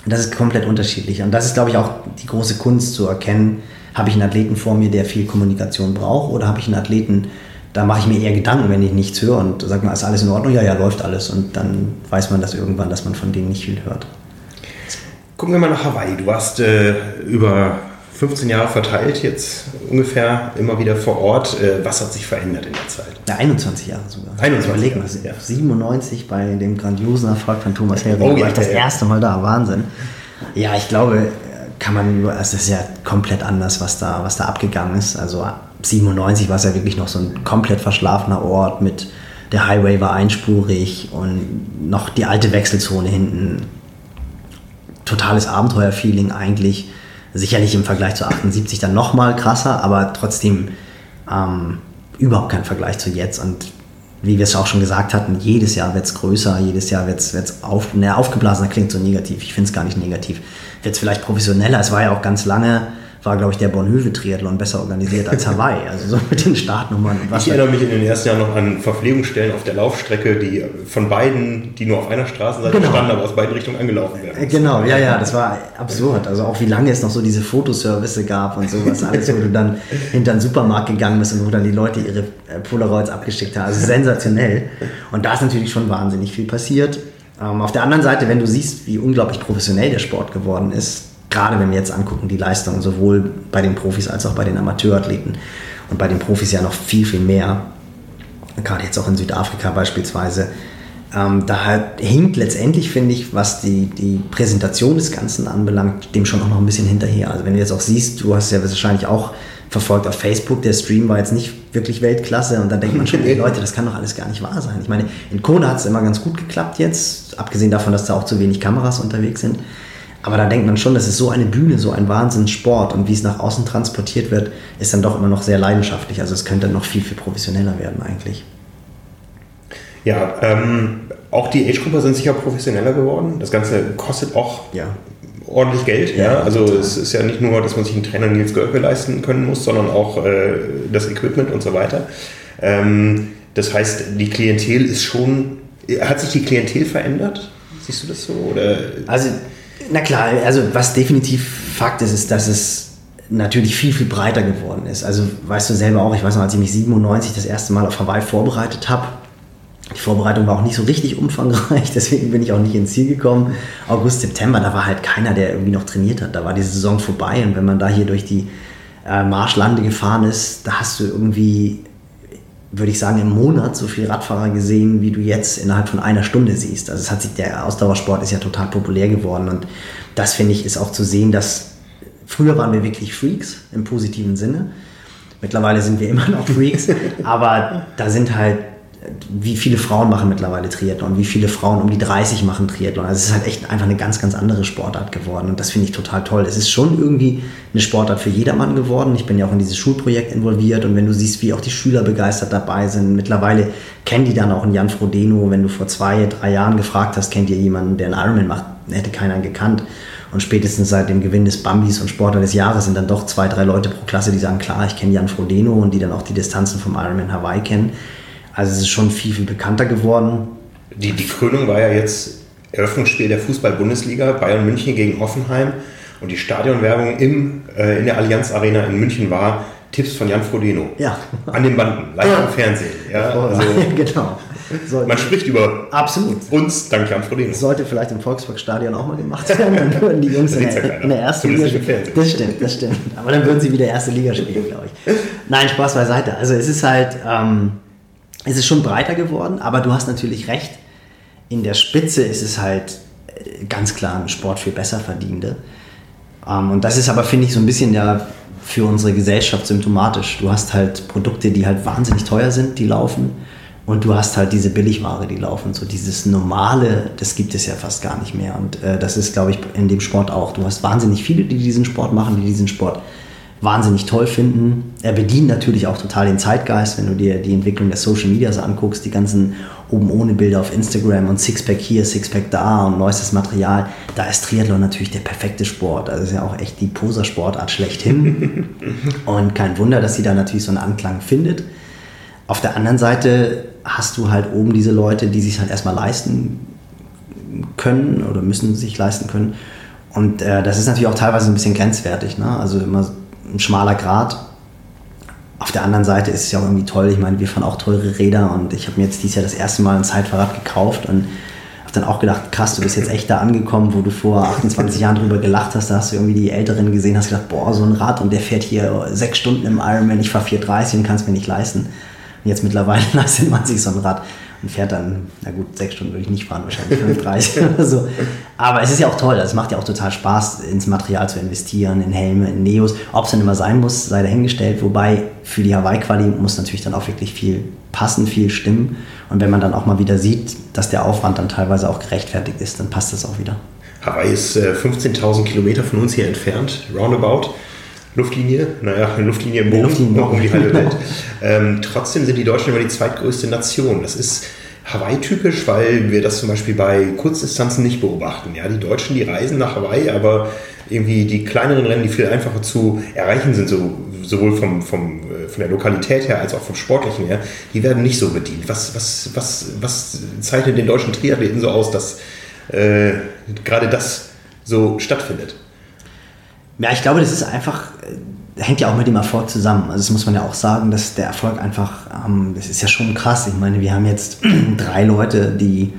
Und das ist komplett unterschiedlich. Und das ist, glaube ich, auch die große Kunst zu erkennen, habe ich einen Athleten vor mir, der viel Kommunikation braucht, oder habe ich einen Athleten, da mache ich mir eher Gedanken, wenn ich nichts höre und sage mal, ist alles in Ordnung? Ja, ja, läuft alles. Und dann weiß man das irgendwann, dass man von denen nicht viel hört. Gucken wir mal nach Hawaii. Du warst äh, über 15 Jahre verteilt jetzt ungefähr immer wieder vor Ort. Äh, was hat sich verändert in der Zeit? Ja, 21 Jahre sogar. 21 Überleg mal, ja. 97 bei dem grandiosen Erfolg von Thomas Hering. Oh, war ich das erste Mal da. Wahnsinn. Ja, ich glaube, kann man, also das ist ja komplett anders, was da, was da abgegangen ist. Also 97 war es ja wirklich noch so ein komplett verschlafener Ort mit der Highway war einspurig und noch die alte Wechselzone hinten. Totales Abenteuerfeeling eigentlich Sicherlich im Vergleich zu 78 dann nochmal krasser, aber trotzdem ähm, überhaupt kein Vergleich zu jetzt. Und wie wir es auch schon gesagt hatten, jedes Jahr wird es größer, jedes Jahr wird es auf, ne, aufgeblasener, klingt so negativ, ich finde es gar nicht negativ. Wird es vielleicht professioneller, es war ja auch ganz lange war, glaube ich, der Bornhöve-Triathlon besser organisiert als Hawaii. Also so mit den Startnummern. Was ich erinnere mich in den ersten Jahren noch an Verpflegungsstellen auf der Laufstrecke, die von beiden, die nur auf einer Straßenseite genau. standen, aber aus beiden Richtungen angelaufen werden. Äh, genau, ja, ja, das war absurd. Also auch wie lange es noch so diese Fotoservice gab und sowas. Alles, wo du dann hinter den Supermarkt gegangen bist und wo dann die Leute ihre äh, Polaroids abgeschickt haben. Also sensationell. Und da ist natürlich schon wahnsinnig viel passiert. Ähm, auf der anderen Seite, wenn du siehst, wie unglaublich professionell der Sport geworden ist, gerade wenn wir jetzt angucken, die Leistungen sowohl bei den Profis als auch bei den Amateurathleten und bei den Profis ja noch viel, viel mehr, gerade jetzt auch in Südafrika beispielsweise, ähm, da halt hinkt letztendlich, finde ich, was die, die Präsentation des Ganzen anbelangt, dem schon auch noch ein bisschen hinterher. Also wenn du jetzt auch siehst, du hast ja wahrscheinlich auch verfolgt auf Facebook, der Stream war jetzt nicht wirklich Weltklasse und da denkt man schon, ey Leute, das kann doch alles gar nicht wahr sein. Ich meine, in Kona hat es immer ganz gut geklappt jetzt, abgesehen davon, dass da auch zu wenig Kameras unterwegs sind. Aber da denkt man schon, das ist so eine Bühne, so ein Wahnsinnssport und wie es nach außen transportiert wird, ist dann doch immer noch sehr leidenschaftlich. Also es könnte noch viel, viel professioneller werden eigentlich. Ja, ähm, auch die Age-Gruppe sind sicher professioneller geworden. Das Ganze kostet auch ja. ordentlich Geld. Ja, ja. Also total. es ist ja nicht nur, dass man sich einen Trainer Nils Görke leisten können muss, sondern auch äh, das Equipment und so weiter. Ähm, das heißt, die Klientel ist schon. Hat sich die Klientel verändert? Siehst du das so? Oder? Also na klar, also was definitiv Fakt ist, ist, dass es natürlich viel, viel breiter geworden ist. Also weißt du selber auch, ich weiß noch, als ich mich 97 das erste Mal auf Hawaii vorbereitet habe, die Vorbereitung war auch nicht so richtig umfangreich, deswegen bin ich auch nicht ins Ziel gekommen. August, September, da war halt keiner, der irgendwie noch trainiert hat. Da war die Saison vorbei und wenn man da hier durch die äh, Marschlande gefahren ist, da hast du irgendwie würde ich sagen, im Monat so viele Radfahrer gesehen, wie du jetzt innerhalb von einer Stunde siehst. Also es hat sich, der Ausdauersport ist ja total populär geworden und das finde ich ist auch zu sehen, dass früher waren wir wirklich Freaks im positiven Sinne. Mittlerweile sind wir immer noch Freaks, aber da sind halt wie viele Frauen machen mittlerweile Triathlon, wie viele Frauen um die 30 machen Triathlon. Also es ist halt echt einfach eine ganz, ganz andere Sportart geworden und das finde ich total toll. Es ist schon irgendwie eine Sportart für jedermann geworden. Ich bin ja auch in dieses Schulprojekt involviert und wenn du siehst, wie auch die Schüler begeistert dabei sind, mittlerweile kennen die dann auch einen Jan Frodeno. Wenn du vor zwei, drei Jahren gefragt hast, kennt ihr jemanden, der einen Ironman macht, hätte keiner gekannt. Und spätestens seit dem Gewinn des Bambis und Sportler des Jahres sind dann doch zwei, drei Leute pro Klasse, die sagen, klar, ich kenne Jan Frodeno und die dann auch die Distanzen vom Ironman Hawaii kennen. Also es ist schon viel, viel bekannter geworden. Die, die Krönung war ja jetzt Eröffnungsspiel der Fußball-Bundesliga, Bayern München gegen Hoffenheim. Und die Stadionwerbung im, äh, in der Allianz Arena in München war Tipps von Jan Frodeno. Ja. An den Banden, live ja. im Fernsehen. Ja, also genau. Sollte man spricht über Absolut. uns dank Jan Frodeno. Sollte vielleicht im Volksparkstadion auch mal gemacht werden, dann würden die Jungs in der, in der, ersten Liga spielen. Das stimmt, das stimmt. Aber dann würden sie wieder erste Liga spielen, glaube ich. Nein, Spaß beiseite. Also es ist halt... Ähm, es ist schon breiter geworden, aber du hast natürlich recht. In der Spitze ist es halt äh, ganz klar ein Sport für Besserverdienende. Ähm, und das ist aber, finde ich, so ein bisschen ja für unsere Gesellschaft symptomatisch. Du hast halt Produkte, die halt wahnsinnig teuer sind, die laufen. Und du hast halt diese Billigware, die laufen. So dieses Normale, das gibt es ja fast gar nicht mehr. Und äh, das ist, glaube ich, in dem Sport auch. Du hast wahnsinnig viele, die diesen Sport machen, die diesen Sport wahnsinnig toll finden. Er bedient natürlich auch total den Zeitgeist, wenn du dir die Entwicklung der Social Medias anguckst, die ganzen oben ohne Bilder auf Instagram und Sixpack hier, Sixpack da und neuestes Material. Da ist Triathlon natürlich der perfekte Sport. Das ist ja auch echt die Posersportart schlechthin. und kein Wunder, dass sie da natürlich so einen Anklang findet. Auf der anderen Seite hast du halt oben diese Leute, die sich halt erstmal leisten können oder müssen sich leisten können. Und äh, das ist natürlich auch teilweise ein bisschen grenzwertig. Ne? Also immer ein schmaler Grad. Auf der anderen Seite ist es ja auch irgendwie toll. Ich meine, wir fahren auch teure Räder und ich habe mir jetzt dieses Jahr das erste Mal ein Zeitfahrrad gekauft und habe dann auch gedacht, krass, du bist jetzt echt da angekommen, wo du vor 28 Jahren drüber gelacht hast. Da hast du irgendwie die Älteren gesehen, hast gedacht, boah, so ein Rad und der fährt hier sechs Stunden im Ironman, ich fahre 4,30 und kann es mir nicht leisten. Und jetzt mittlerweile leistet man sich so ein Rad und fährt dann, na gut, sechs Stunden würde ich nicht fahren, wahrscheinlich 35 oder so. Aber es ist ja auch toll, es macht ja auch total Spaß, ins Material zu investieren, in Helme, in Neos. Ob es dann immer sein muss, sei dahingestellt. Wobei für die Hawaii-Quali muss natürlich dann auch wirklich viel passen, viel stimmen. Und wenn man dann auch mal wieder sieht, dass der Aufwand dann teilweise auch gerechtfertigt ist, dann passt das auch wieder. Hawaii ist äh, 15.000 Kilometer von uns hier entfernt, roundabout. Luftlinie, naja, eine Luftlinie im Boden, Luftlinie um die halbe Welt. ähm, trotzdem sind die Deutschen immer die zweitgrößte Nation. Das ist Hawaii-typisch, weil wir das zum Beispiel bei Kurzdistanzen nicht beobachten. Ja, die Deutschen, die reisen nach Hawaii, aber irgendwie die kleineren Rennen, die viel einfacher zu erreichen sind, so, sowohl vom, vom, äh, von der Lokalität her als auch vom Sportlichen her, die werden nicht so bedient. Was, was, was, was zeichnet den deutschen Triathleten so aus, dass äh, gerade das so stattfindet? Ja, ich glaube, das ist einfach, äh, hängt ja auch mit dem Erfolg zusammen. Also das muss man ja auch sagen, dass der Erfolg einfach, ähm, das ist ja schon krass. Ich meine, wir haben jetzt drei Leute, die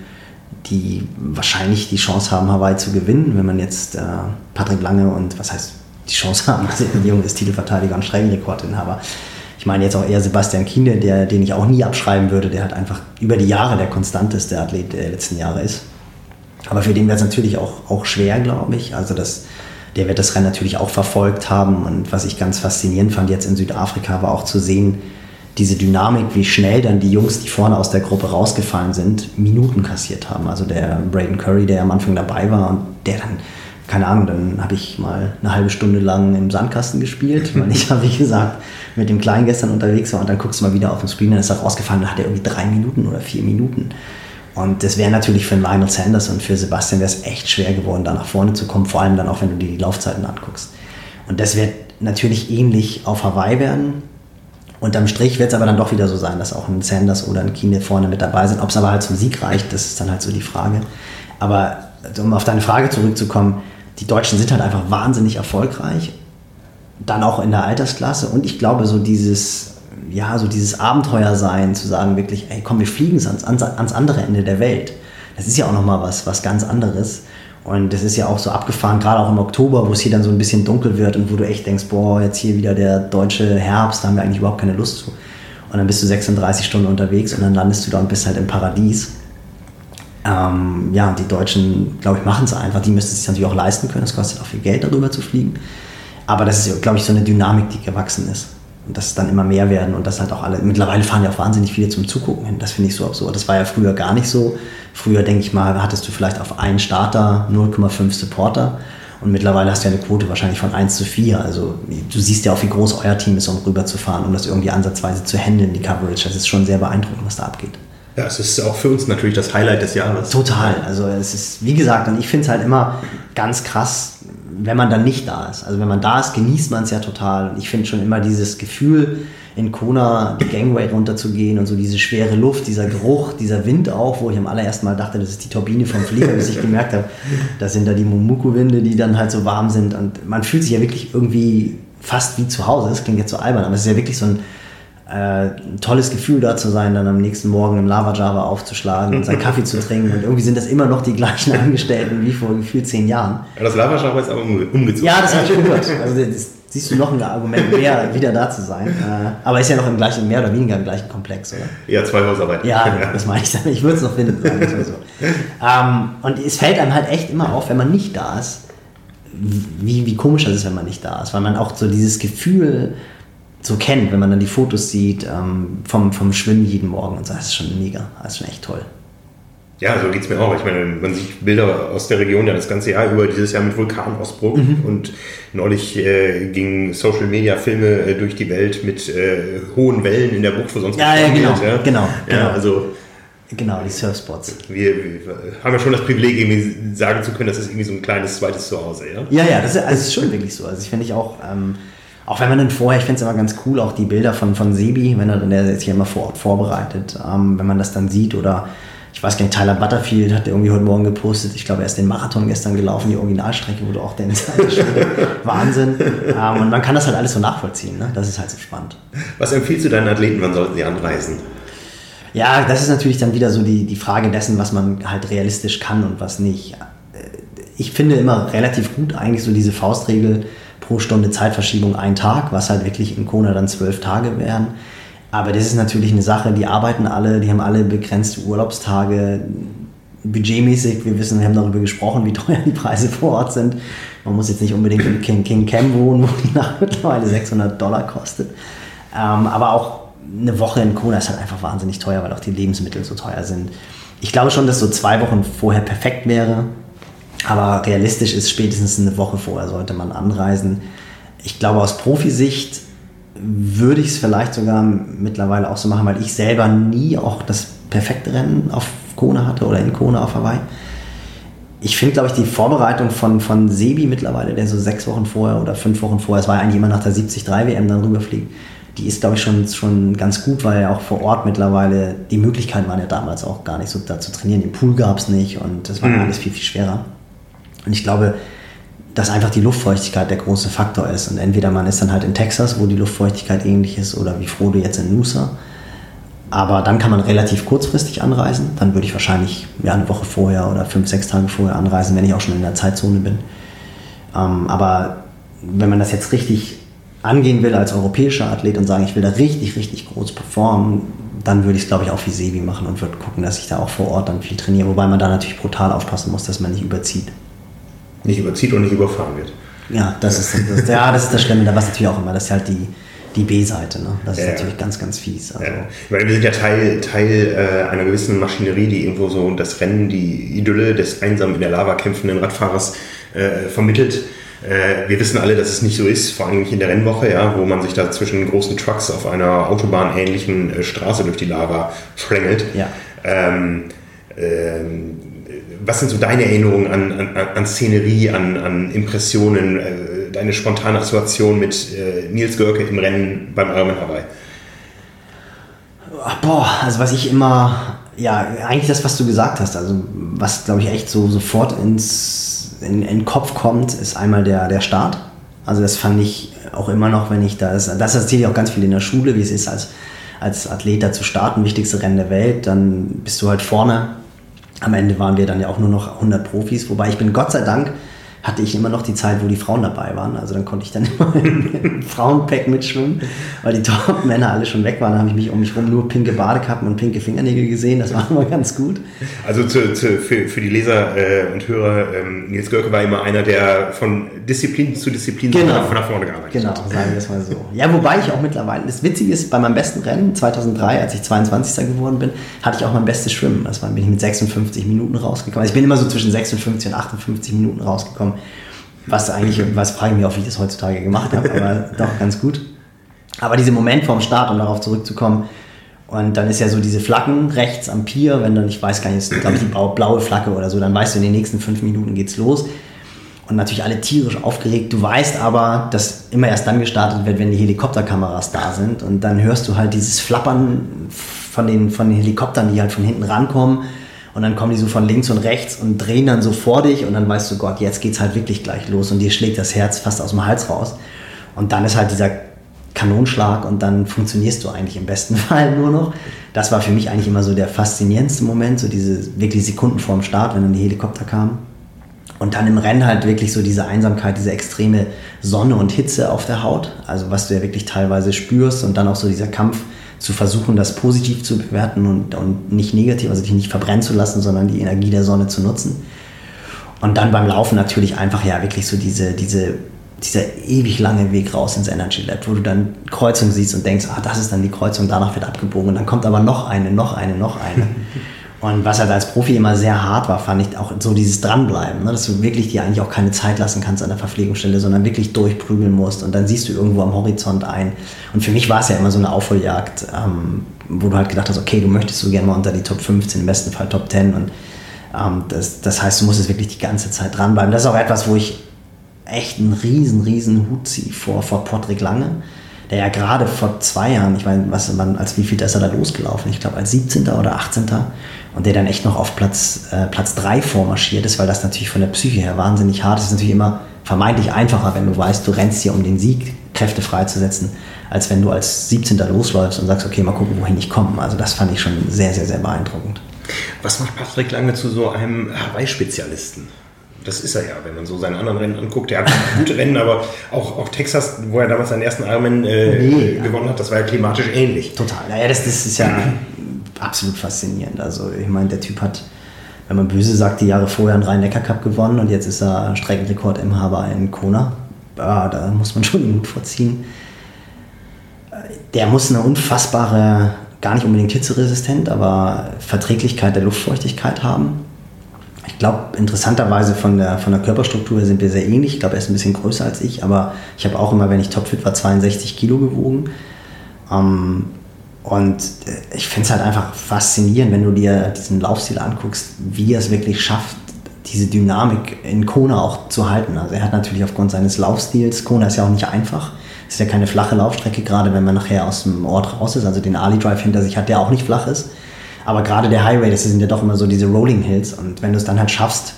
die wahrscheinlich die Chance haben, Hawaii zu gewinnen, wenn man jetzt äh, Patrick Lange und was heißt die Chance haben, also der Junge ist Titelverteidiger und Streckenrekordinhaber. Ich meine jetzt auch eher Sebastian Kiene, der, den ich auch nie abschreiben würde, der hat einfach über die Jahre der konstanteste Athlet der letzten Jahre ist. Aber für den wäre es natürlich auch, auch schwer, glaube ich. Also das, der wird das Rennen natürlich auch verfolgt haben. Und was ich ganz faszinierend fand jetzt in Südafrika, war auch zu sehen, diese Dynamik, wie schnell dann die Jungs, die vorne aus der Gruppe rausgefallen sind, Minuten kassiert haben. Also der Braden Curry, der am Anfang dabei war und der dann, keine Ahnung, dann habe ich mal eine halbe Stunde lang im Sandkasten gespielt, weil ich wie gesagt, mit dem Kleinen gestern unterwegs war und dann guckst du mal wieder auf den Screen, dann ist er rausgefallen, dann hat er irgendwie drei Minuten oder vier Minuten. Und das wäre natürlich für Lionel Sanders und für Sebastian wäre es echt schwer geworden, da nach vorne zu kommen, vor allem dann auch, wenn du dir die Laufzeiten anguckst. Und das wird natürlich ähnlich auf Hawaii werden. Unterm Strich wird es aber dann doch wieder so sein, dass auch ein Sanders oder ein Kine vorne mit dabei sind. Ob es aber halt zum Sieg reicht, das ist dann halt so die Frage. Aber um auf deine Frage zurückzukommen, die Deutschen sind halt einfach wahnsinnig erfolgreich. Dann auch in der Altersklasse. Und ich glaube, so dieses, ja, so dieses Abenteuer sein, zu sagen wirklich, ey, komm, wir fliegen ans, ans, ans andere Ende der Welt. Das ist ja auch nochmal was, was ganz anderes. Und das ist ja auch so abgefahren, gerade auch im Oktober, wo es hier dann so ein bisschen dunkel wird und wo du echt denkst, boah, jetzt hier wieder der deutsche Herbst, da haben wir eigentlich überhaupt keine Lust zu. Und dann bist du 36 Stunden unterwegs und dann landest du da und bist halt im Paradies. Ähm, ja, die Deutschen, glaube ich, machen es einfach. Die müssten es sich natürlich auch leisten können. Es kostet auch viel Geld, darüber zu fliegen. Aber das ist, glaube ich, so eine Dynamik, die gewachsen ist. Und dass es dann immer mehr werden und das halt auch alle. Mittlerweile fahren ja auch wahnsinnig viele zum Zugucken hin. Das finde ich so absurd. Das war ja früher gar nicht so. Früher, denke ich mal, hattest du vielleicht auf einen Starter 0,5 Supporter. Und mittlerweile hast du ja eine Quote wahrscheinlich von 1 zu 4. Also du siehst ja auch, wie groß euer Team ist, um rüberzufahren, um das irgendwie ansatzweise zu handeln, die Coverage. Das ist schon sehr beeindruckend, was da abgeht. Ja, es ist auch für uns natürlich das Highlight des Jahres. Total. Also es ist, wie gesagt, und ich finde es halt immer ganz krass, wenn man dann nicht da ist. Also wenn man da ist, genießt man es ja total. Und ich finde schon immer dieses Gefühl, in Kona die Gangway runterzugehen und so diese schwere Luft, dieser Geruch, dieser Wind auch, wo ich am allerersten Mal dachte, das ist die Turbine vom Flieger, bis ich gemerkt habe, das sind da die Mumuku-Winde, die dann halt so warm sind. Und man fühlt sich ja wirklich irgendwie fast wie zu Hause. Das klingt jetzt so albern, aber es ist ja wirklich so ein äh, ein tolles Gefühl da zu sein, dann am nächsten Morgen im Lava Java aufzuschlagen und seinen Kaffee zu trinken. Und irgendwie sind das immer noch die gleichen Angestellten wie vor gefühlt zehn Jahren. Ja, das Lava Java ist aber umgezogen. Ja, das habe ich gehört. Also das siehst du noch ein Argument mehr, wieder da zu sein. Äh, aber ist ja noch im gleichen, mehr oder weniger im gleichen Komplex, oder? Ja, zwei Hausarbeiten. Ja, ja. das meine ich dann. Ich würde es noch finden, sagen wir so. ähm, und es fällt einem halt echt immer auf, wenn man nicht da ist, wie, wie komisch das ist, wenn man nicht da ist. Weil man auch so dieses Gefühl so kennt, wenn man dann die Fotos sieht ähm, vom, vom Schwimmen jeden Morgen und so, das ist schon mega, das ist schon echt toll. Ja, so geht es mir auch. Ich meine, man sieht Bilder aus der Region ja das ganze Jahr über, dieses Jahr mit Vulkanausbruch. Mhm. Und neulich äh, gingen Social Media Filme äh, durch die Welt mit äh, hohen Wellen in der Bucht, wo sonst ja, ja, genau, wird, ja, genau, ja, genau. Also, genau, die Surfspots. Wir, wir, haben ja schon das Privileg, irgendwie sagen zu können, das ist irgendwie so ein kleines zweites Zuhause. Ja, ja, ja das, ist, also ist schon wirklich so. Also ich finde ich auch. Ähm, auch wenn man dann vorher, ich finde es immer ganz cool, auch die Bilder von, von Sebi, wenn er dann der ist hier immer vor Ort vorbereitet, ähm, wenn man das dann sieht oder ich weiß gar nicht, Tyler Butterfield hat irgendwie heute Morgen gepostet, ich glaube, er ist den Marathon gestern gelaufen, die Originalstrecke, wo du auch den Wahnsinn. Ähm, und man kann das halt alles so nachvollziehen, ne? das ist halt so spannend. Was empfiehlst du deinen Athleten, wann sollten sie anreisen? Ja, das ist natürlich dann wieder so die, die Frage dessen, was man halt realistisch kann und was nicht. Ich finde immer relativ gut eigentlich so diese Faustregel, pro Stunde Zeitverschiebung ein Tag, was halt wirklich in Kona dann zwölf Tage wären. Aber das ist natürlich eine Sache, die arbeiten alle, die haben alle begrenzte Urlaubstage. Budgetmäßig, wir wissen, wir haben darüber gesprochen, wie teuer die Preise vor Ort sind. Man muss jetzt nicht unbedingt in King, King Cam wohnen, wo die Nacht mittlerweile 600 Dollar kostet. Ähm, aber auch eine Woche in Kona ist halt einfach wahnsinnig teuer, weil auch die Lebensmittel so teuer sind. Ich glaube schon, dass so zwei Wochen vorher perfekt wäre. Aber realistisch ist spätestens eine Woche vorher sollte man anreisen. Ich glaube, aus Profisicht würde ich es vielleicht sogar mittlerweile auch so machen, weil ich selber nie auch das perfekte Rennen auf Kona hatte oder in Kona auf Hawaii. Ich finde, glaube ich, die Vorbereitung von, von Sebi mittlerweile, der so sechs Wochen vorher oder fünf Wochen vorher, es war ja eigentlich immer nach der 73 WM dann rüberfliegt, die ist, glaube ich, schon, schon ganz gut, weil ja auch vor Ort mittlerweile die Möglichkeiten waren ja damals auch gar nicht so da zu trainieren. Den Pool gab es nicht und das war mhm. alles viel, viel schwerer. Und ich glaube, dass einfach die Luftfeuchtigkeit der große Faktor ist. Und entweder man ist dann halt in Texas, wo die Luftfeuchtigkeit ähnlich ist, oder wie Frodo jetzt in Nusa. Aber dann kann man relativ kurzfristig anreisen. Dann würde ich wahrscheinlich ja, eine Woche vorher oder fünf, sechs Tage vorher anreisen, wenn ich auch schon in der Zeitzone bin. Ähm, aber wenn man das jetzt richtig angehen will als europäischer Athlet und sagen, ich will da richtig, richtig groß performen, dann würde ich es, glaube ich, auch wie Sebi machen und würde gucken, dass ich da auch vor Ort dann viel trainiere. Wobei man da natürlich brutal aufpassen muss, dass man nicht überzieht nicht überzieht und nicht überfahren wird. Ja, das ist das, ja, das, ist das Schlimme. Da war es natürlich auch immer. Das ist halt die, die B-Seite. Ne? Das ist ja, natürlich ganz, ganz fies. Also. Ja. Weil wir sind ja Teil, Teil äh, einer gewissen Maschinerie, die irgendwo so das Rennen, die Idylle des einsam in der Lava kämpfenden Radfahrers äh, vermittelt. Äh, wir wissen alle, dass es nicht so ist, vor allem nicht in der Rennwoche, ja, wo man sich da zwischen großen Trucks auf einer autobahnähnlichen äh, Straße durch die Lava schlängelt. Ja. Ähm, ähm, was sind so deine Erinnerungen an, an, an Szenerie, an, an Impressionen, äh, deine spontane Situation mit äh, Nils Görke im Rennen beim Ironman Hawaii? Boah, also was ich immer, ja, eigentlich das, was du gesagt hast, also was glaube ich echt so sofort ins, in, in den Kopf kommt, ist einmal der, der Start. Also das fand ich auch immer noch, wenn ich das, das erzähle ich auch ganz viel in der Schule, wie es ist, als, als Athlet da zu starten, wichtigste Rennen der Welt, dann bist du halt vorne am Ende waren wir dann ja auch nur noch 100 Profis, wobei ich bin Gott sei Dank hatte ich immer noch die Zeit, wo die Frauen dabei waren. Also dann konnte ich dann immer im Frauenpack mitschwimmen, weil die Top-Männer alle schon weg waren. Da habe ich mich um mich herum nur pinke Badekappen und pinke Fingernägel gesehen. Das war immer ganz gut. Also zu, zu, für, für die Leser äh, und Hörer, ähm, Nils Görke war immer einer, der von Disziplin zu Disziplin genau. von nach vorne gearbeitet genau, hat. Genau, sagen wir es mal so. Ja, wobei ich auch mittlerweile, das Witzige ist, bei meinem besten Rennen 2003, als ich 22. geworden bin, hatte ich auch mein bestes Schwimmen. Das war, bin ich mit 56 Minuten rausgekommen. Also ich bin immer so zwischen 56 und 58 Minuten rausgekommen. Was eigentlich, was frage ich mich auch, wie ich das heutzutage gemacht habe, aber doch ganz gut. Aber dieser Moment vorm Start, um darauf zurückzukommen, und dann ist ja so diese Flaggen rechts am Pier, wenn dann, ich weiß gar nicht, ist glaube ich die blaue Flagge oder so, dann weißt du, in den nächsten fünf Minuten geht's los. Und natürlich alle tierisch aufgeregt. Du weißt aber, dass immer erst dann gestartet wird, wenn die Helikopterkameras da sind. Und dann hörst du halt dieses Flappern von den, von den Helikoptern, die halt von hinten rankommen. Und dann kommen die so von links und rechts und drehen dann so vor dich und dann weißt du, Gott, jetzt geht's halt wirklich gleich los und dir schlägt das Herz fast aus dem Hals raus. Und dann ist halt dieser Kanonschlag und dann funktionierst du eigentlich im besten Fall nur noch. Das war für mich eigentlich immer so der faszinierendste Moment, so diese wirklich Sekunden vorm Start, wenn dann die Helikopter kamen. Und dann im Rennen halt wirklich so diese Einsamkeit, diese extreme Sonne und Hitze auf der Haut, also was du ja wirklich teilweise spürst und dann auch so dieser Kampf zu versuchen, das positiv zu bewerten und, und nicht negativ, also dich nicht verbrennen zu lassen, sondern die Energie der Sonne zu nutzen. Und dann beim Laufen natürlich einfach ja wirklich so diese, diese, dieser ewig lange Weg raus ins Energy Lab, wo du dann Kreuzung siehst und denkst, ah, das ist dann die Kreuzung, danach wird abgebogen und dann kommt aber noch eine, noch eine, noch eine. Und was halt als Profi immer sehr hart war, fand ich auch so dieses Dranbleiben, ne? dass du wirklich dir eigentlich auch keine Zeit lassen kannst an der Verpflegungsstelle, sondern wirklich durchprügeln musst und dann siehst du irgendwo am Horizont ein. Und für mich war es ja immer so eine Aufholjagd, ähm, wo du halt gedacht hast, okay, du möchtest so gerne mal unter die Top 15, im besten Fall Top 10 und ähm, das, das heißt, du musst es wirklich die ganze Zeit dranbleiben. Das ist auch etwas, wo ich echt einen riesen, riesen Hut ziehe vor, vor Patrick Lange der ja gerade vor zwei Jahren, ich meine, was man, als wie viel ist er da losgelaufen? Ich glaube als 17. oder 18 und der dann echt noch auf Platz, äh, Platz 3 vormarschiert ist, weil das natürlich von der Psyche her wahnsinnig hart ist. Ist natürlich immer vermeintlich einfacher, wenn du weißt, du rennst hier, um den Sieg Kräfte freizusetzen, als wenn du als 17. losläufst und sagst, okay, mal gucken, wohin ich komme. Also das fand ich schon sehr, sehr, sehr beeindruckend. Was macht Patrick Lange zu so einem Hawaii-Spezialisten? Das ist er ja, wenn man so seine anderen Rennen anguckt. Er hat gute Rennen, aber auch, auch Texas, wo er damals seinen ersten Ironman äh, nee, gewonnen hat, das war ja klimatisch ähnlich. Total. Naja, das, das ist ja absolut faszinierend. Also ich meine, der Typ hat, wenn man böse sagt, die Jahre vorher einen Rhein-Neckar-Cup gewonnen und jetzt ist er Streckenrekord im Haber in Kona. Ja, da muss man schon den Mut vorziehen. Der muss eine unfassbare, gar nicht unbedingt hitzeresistent, aber Verträglichkeit der Luftfeuchtigkeit haben. Ich glaube, interessanterweise von der, von der Körperstruktur sind wir sehr ähnlich. Ich glaube, er ist ein bisschen größer als ich, aber ich habe auch immer, wenn ich topfit war, 62 Kilo gewogen. Ähm, Und äh, ich finde es halt einfach faszinierend, wenn du dir diesen Laufstil anguckst, wie er es wirklich schafft, diese Dynamik in Kona auch zu halten. Also er hat natürlich aufgrund seines Laufstils, Kona ist ja auch nicht einfach, es ist ja keine flache Laufstrecke, gerade wenn man nachher aus dem Ort raus ist, also den Ali Drive hinter sich hat, der auch nicht flach ist. Aber gerade der Highway, das sind ja doch immer so diese Rolling Hills und wenn du es dann halt schaffst,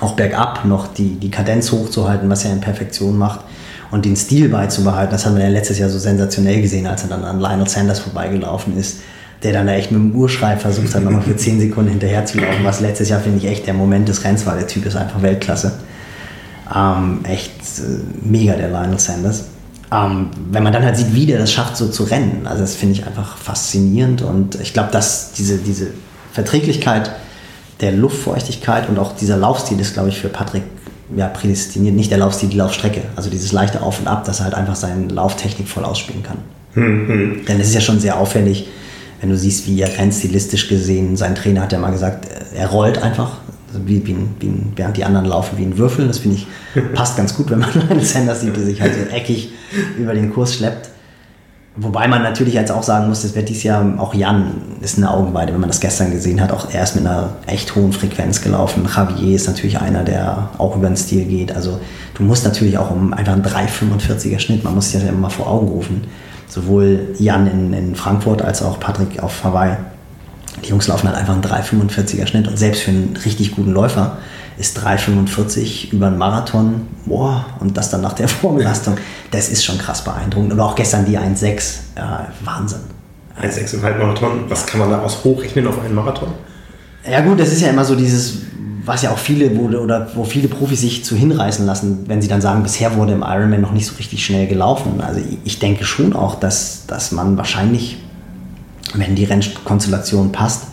auch bergab noch die, die Kadenz hochzuhalten, was er in Perfektion macht, und den Stil beizubehalten. Das haben wir ja letztes Jahr so sensationell gesehen, als er dann an Lionel Sanders vorbeigelaufen ist, der dann da echt mit dem Urschrei versucht hat, nochmal für 10 Sekunden hinterher zu laufen, was letztes Jahr, finde ich, echt der Moment des Renns war. Der Typ ist einfach Weltklasse. Ähm, echt äh, mega, der Lionel Sanders. Ähm, wenn man dann halt sieht, wie der das schafft, so zu rennen, also das finde ich einfach faszinierend und ich glaube, dass diese, diese Verträglichkeit der Luftfeuchtigkeit und auch dieser Laufstil ist, glaube ich, für Patrick ja, prädestiniert, nicht der Laufstil, die Laufstrecke. Also dieses leichte Auf und Ab, dass er halt einfach seine Lauftechnik voll ausspielen kann. Mhm. Denn es ist ja schon sehr auffällig, wenn du siehst, wie er rennt, stilistisch gesehen. Sein Trainer hat ja mal gesagt, er rollt einfach, also wie, wie, wie, während die anderen laufen wie ein Würfel. Das finde ich passt ganz gut, wenn man einen Sanders sieht, der sich halt so eckig über den Kurs schleppt. Wobei man natürlich jetzt auch sagen muss, das wird dieses Jahr auch Jan ist eine Augenweide, wenn man das gestern gesehen hat. Auch er ist mit einer echt hohen Frequenz gelaufen. Javier ist natürlich einer, der auch über den Stil geht. Also du musst natürlich auch um einfach einen 3,45er Schnitt, man muss sich das ja immer vor Augen rufen. Sowohl Jan in, in Frankfurt als auch Patrick auf Hawaii. Die Jungs laufen halt einfach einen 3,45er Schnitt und selbst für einen richtig guten Läufer ist 3,45 über einen Marathon, boah, und das dann nach der Vorbelastung, das ist schon krass beeindruckend. Oder auch gestern die 1,6, ja, Wahnsinn. 1,6 im Halbmarathon, was kann man daraus hochrechnen auf einen Marathon? Ja gut, das ist ja immer so dieses, was ja auch viele, wo, oder wo viele Profis sich zu hinreißen lassen, wenn sie dann sagen, bisher wurde im Ironman noch nicht so richtig schnell gelaufen. Also ich denke schon auch, dass, dass man wahrscheinlich, wenn die Rennkonstellation passt,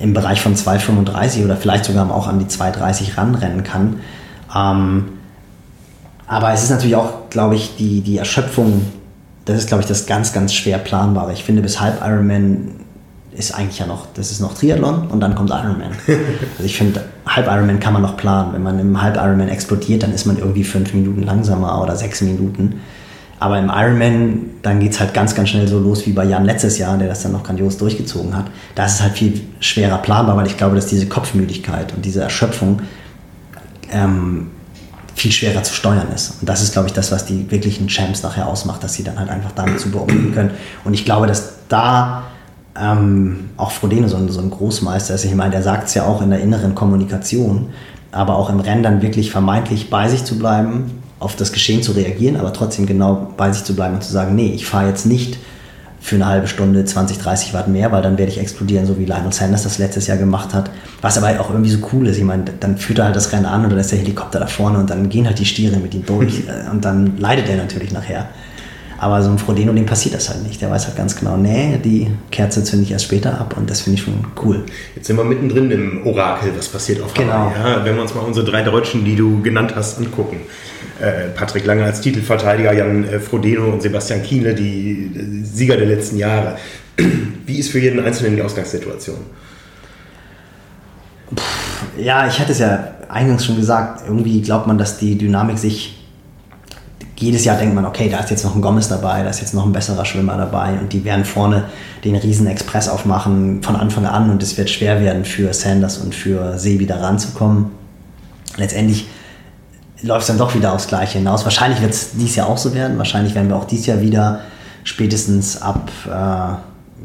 im Bereich von 2,35 oder vielleicht sogar auch an die 2,30 ranrennen kann. Ähm, aber es ist natürlich auch, glaube ich, die, die Erschöpfung, das ist, glaube ich, das ganz, ganz schwer planbare. Ich finde, bis halb Ironman ist eigentlich ja noch, das ist noch Triathlon und dann kommt Ironman. Also ich finde, halb Ironman kann man noch planen. Wenn man im halb Ironman explodiert, dann ist man irgendwie fünf Minuten langsamer oder sechs Minuten. Aber im Ironman, dann geht es halt ganz, ganz schnell so los wie bei Jan letztes Jahr, der das dann noch grandios durchgezogen hat. Da ist es halt viel schwerer planbar, weil ich glaube, dass diese Kopfmüdigkeit und diese Erschöpfung ähm, viel schwerer zu steuern ist. Und das ist, glaube ich, das, was die wirklichen Champs nachher ausmacht, dass sie dann halt einfach damit zu beobachten können. Und ich glaube, dass da ähm, auch Frodeno so ein, so ein Großmeister ist. Ich meine, der sagt es ja auch in der inneren Kommunikation, aber auch im Rennen dann wirklich vermeintlich bei sich zu bleiben, auf das Geschehen zu reagieren, aber trotzdem genau bei sich zu bleiben und zu sagen, nee, ich fahre jetzt nicht für eine halbe Stunde 20, 30 Watt mehr, weil dann werde ich explodieren, so wie Lionel Sanders das letztes Jahr gemacht hat. Was aber auch irgendwie so cool ist. Ich meine, dann führt er halt das Rennen an und dann ist der Helikopter da vorne und dann gehen halt die Stiere mit ihm durch äh, und dann leidet er natürlich nachher. Aber so ein Frodeno, dem passiert das halt nicht. Der weiß halt ganz genau, nee, die Kerze zünde ich erst später ab und das finde ich schon cool. Jetzt sind wir mittendrin im Orakel, was passiert auf Hawaii. Genau. Ja, wenn wir uns mal unsere drei Deutschen, die du genannt hast, angucken. Äh, Patrick Lange als Titelverteidiger, Jan äh, Frodeno und Sebastian Kiele, die äh, Sieger der letzten Jahre. Wie ist für jeden Einzelnen die Ausgangssituation? Ja, ich hatte es ja eingangs schon gesagt, irgendwie glaubt man, dass die Dynamik sich jedes Jahr denkt man, okay, da ist jetzt noch ein Gomez dabei, da ist jetzt noch ein besserer Schwimmer dabei und die werden vorne den riesen Express aufmachen von Anfang an und es wird schwer werden für Sanders und für Sebi da ranzukommen. Letztendlich läuft es dann doch wieder aufs Gleiche hinaus. Wahrscheinlich wird es dieses Jahr auch so werden. Wahrscheinlich werden wir auch dieses Jahr wieder spätestens ab äh,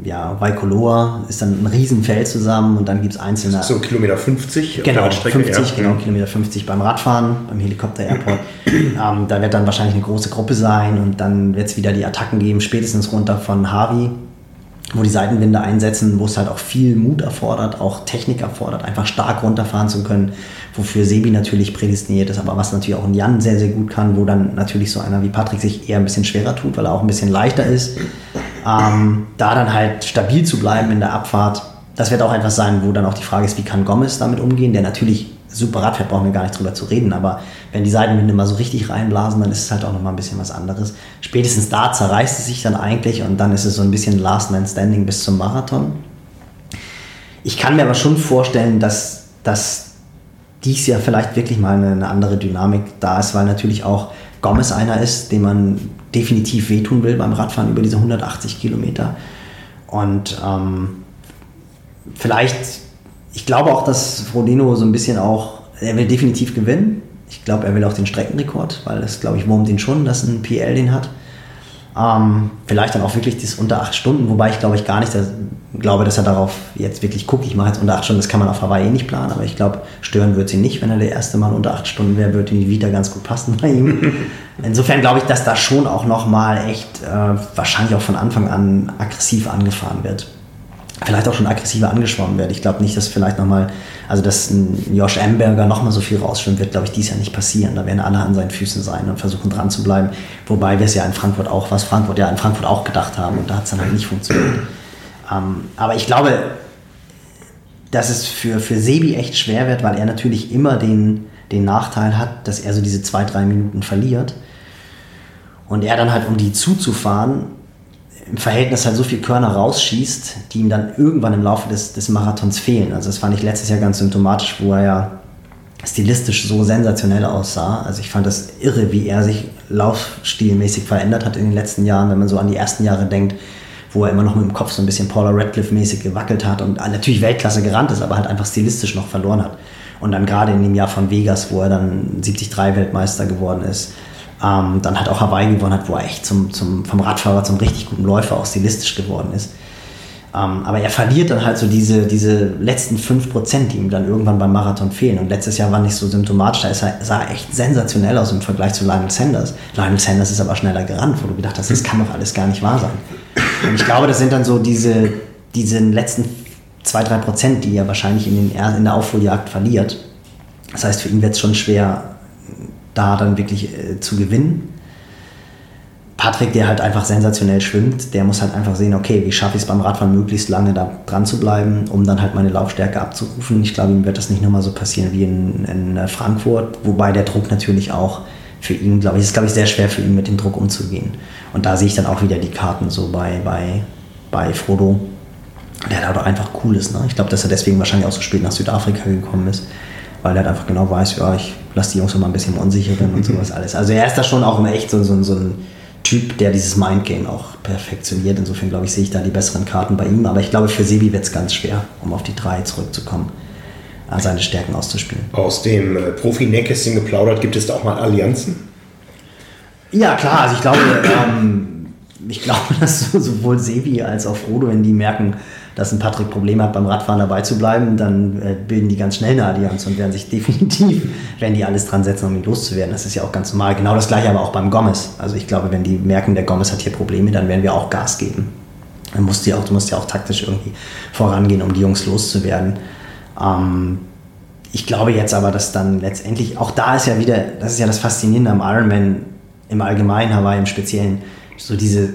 ja, Waikoloa ist dann ein Riesenfeld zusammen und dann gibt es einzelne. So Kilometer 50 genau, auf der 50, ja. genau, Kilometer 50 beim Radfahren, beim Helikopter-Airport. ähm, da wird dann wahrscheinlich eine große Gruppe sein und dann wird es wieder die Attacken geben, spätestens runter von Harvey wo die Seitenwinde einsetzen, wo es halt auch viel Mut erfordert, auch Technik erfordert, einfach stark runterfahren zu können, wofür Sebi natürlich prädestiniert ist, aber was natürlich auch ein Jan sehr, sehr gut kann, wo dann natürlich so einer wie Patrick sich eher ein bisschen schwerer tut, weil er auch ein bisschen leichter ist. Ähm, da dann halt stabil zu bleiben in der Abfahrt, das wird auch etwas sein, wo dann auch die Frage ist, wie kann Gomez damit umgehen, der natürlich super Rad fährt, brauchen wir gar nicht drüber zu reden, aber wenn die Seitenwinde mal so richtig reinblasen, dann ist es halt auch nochmal ein bisschen was anderes. Spätestens da zerreißt es sich dann eigentlich und dann ist es so ein bisschen Last Man Standing bis zum Marathon. Ich kann mir aber schon vorstellen, dass, dass dies Jahr vielleicht wirklich mal eine, eine andere Dynamik da ist, weil natürlich auch Gomez einer ist, dem man definitiv wehtun will beim Radfahren über diese 180 Kilometer. Und ähm, vielleicht, ich glaube auch, dass Frodeno so ein bisschen auch, er will definitiv gewinnen. Ich glaube, er will auch den Streckenrekord, weil das, glaube ich, wurmt ihn schon, dass ein PL den hat. Ähm, vielleicht dann auch wirklich das unter acht Stunden, wobei ich glaube ich gar nicht dass, glaube, dass er darauf jetzt wirklich guckt. Ich mache jetzt unter acht Stunden, das kann man auf Hawaii eh nicht planen, aber ich glaube, stören wird sie nicht, wenn er der erste Mal unter acht Stunden wäre, würde die Vita ganz gut passen bei ihm. Insofern glaube ich, dass da schon auch nochmal echt äh, wahrscheinlich auch von Anfang an aggressiv angefahren wird vielleicht auch schon aggressiver angeschwommen wird. Ich glaube nicht, dass vielleicht nochmal, also dass ein Josh Amberger nochmal so viel rausschwimmen wird, glaube ich, dies Jahr nicht passieren. Da werden alle an seinen Füßen sein und versuchen dran zu bleiben. Wobei wir es ja in Frankfurt auch, was Frankfurt ja in Frankfurt auch gedacht haben und da hat es dann halt nicht funktioniert. Ähm, aber ich glaube, dass es für, für Sebi echt schwer wird, weil er natürlich immer den, den Nachteil hat, dass er so diese zwei, drei Minuten verliert. Und er dann halt, um die zuzufahren, im Verhältnis halt so viel Körner rausschießt, die ihm dann irgendwann im Laufe des, des Marathons fehlen. Also das fand ich letztes Jahr ganz symptomatisch, wo er ja stilistisch so sensationell aussah. Also ich fand das irre, wie er sich laufstilmäßig verändert hat in den letzten Jahren, wenn man so an die ersten Jahre denkt, wo er immer noch mit dem Kopf so ein bisschen Paula Radcliffe-mäßig gewackelt hat und natürlich Weltklasse gerannt ist, aber halt einfach stilistisch noch verloren hat. Und dann gerade in dem Jahr von Vegas, wo er dann 73 Weltmeister geworden ist, ähm, dann hat auch Hawaii gewonnen hat, wo er echt zum, zum, vom Radfahrer zum richtig guten Läufer auch stilistisch geworden ist. Ähm, aber er verliert dann halt so diese, diese letzten 5%, die ihm dann irgendwann beim Marathon fehlen. Und letztes Jahr war nicht so symptomatisch, da er, sah er echt sensationell aus im Vergleich zu Lionel Sanders. Lionel Sanders ist aber schneller gerannt, wo du gedacht hast, das kann doch alles gar nicht wahr sein. Und ich glaube, das sind dann so diese, diese letzten 2-3%, die er wahrscheinlich in, den, in der Aufholjagd verliert. Das heißt, für ihn wird es schon schwer, da dann wirklich äh, zu gewinnen. Patrick, der halt einfach sensationell schwimmt, der muss halt einfach sehen, okay, wie schaffe ich es beim Radfahren möglichst lange da dran zu bleiben, um dann halt meine Laufstärke abzurufen. Ich glaube, ihm wird das nicht nochmal so passieren wie in, in äh, Frankfurt, wobei der Druck natürlich auch für ihn, glaube ich, ist, glaube ich, sehr schwer für ihn mit dem Druck umzugehen. Und da sehe ich dann auch wieder die Karten so bei, bei, bei Frodo, der da doch einfach cool ist. Ne? Ich glaube, dass er deswegen wahrscheinlich auch so spät nach Südafrika gekommen ist, weil er halt einfach genau weiß, ja, ich lasse die Jungs immer ein bisschen unsicheren und sowas alles. Also er ist da schon auch immer echt so, so, so ein Typ, der dieses Mindgame auch perfektioniert. Insofern glaube ich, sehe ich da die besseren Karten bei ihm. Aber ich glaube, für Sebi wird es ganz schwer, um auf die drei zurückzukommen, äh, seine Stärken auszuspielen. Aus dem äh, Profi-Nähkästchen geplaudert, gibt es da auch mal Allianzen? Ja, klar. Also ich glaube, ähm, ich glaube, dass sowohl Sebi als auch Frodo, wenn die merken, dass ein Patrick Probleme hat, beim Radfahren dabei zu bleiben, dann äh, bilden die ganz schnell eine Allianz und werden sich definitiv, werden die alles dran setzen, um ihn loszuwerden. Das ist ja auch ganz normal. Genau das gleiche aber auch beim Gomez. Also ich glaube, wenn die merken, der Gomez hat hier Probleme, dann werden wir auch Gas geben. Dann musst du, ja auch, du musst ja auch taktisch irgendwie vorangehen, um die Jungs loszuwerden. Ähm, ich glaube jetzt aber, dass dann letztendlich, auch da ist ja wieder, das ist ja das Faszinierende am Ironman im Allgemeinen, Hawaii im Speziellen, so diese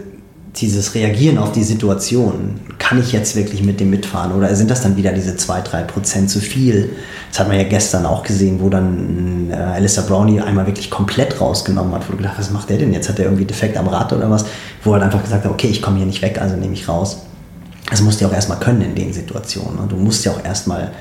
dieses Reagieren auf die Situation, kann ich jetzt wirklich mit dem mitfahren oder sind das dann wieder diese 2-3% zu viel? Das hat man ja gestern auch gesehen, wo dann äh, Alistair Brownie einmal wirklich komplett rausgenommen hat, wo du gedacht was macht der denn jetzt? Hat der irgendwie defekt am Rad oder was? Wo er einfach gesagt hat, okay, ich komme hier nicht weg, also nehme ich raus. Das musst du ja auch erstmal können in den Situationen. Und du musst ja auch erstmal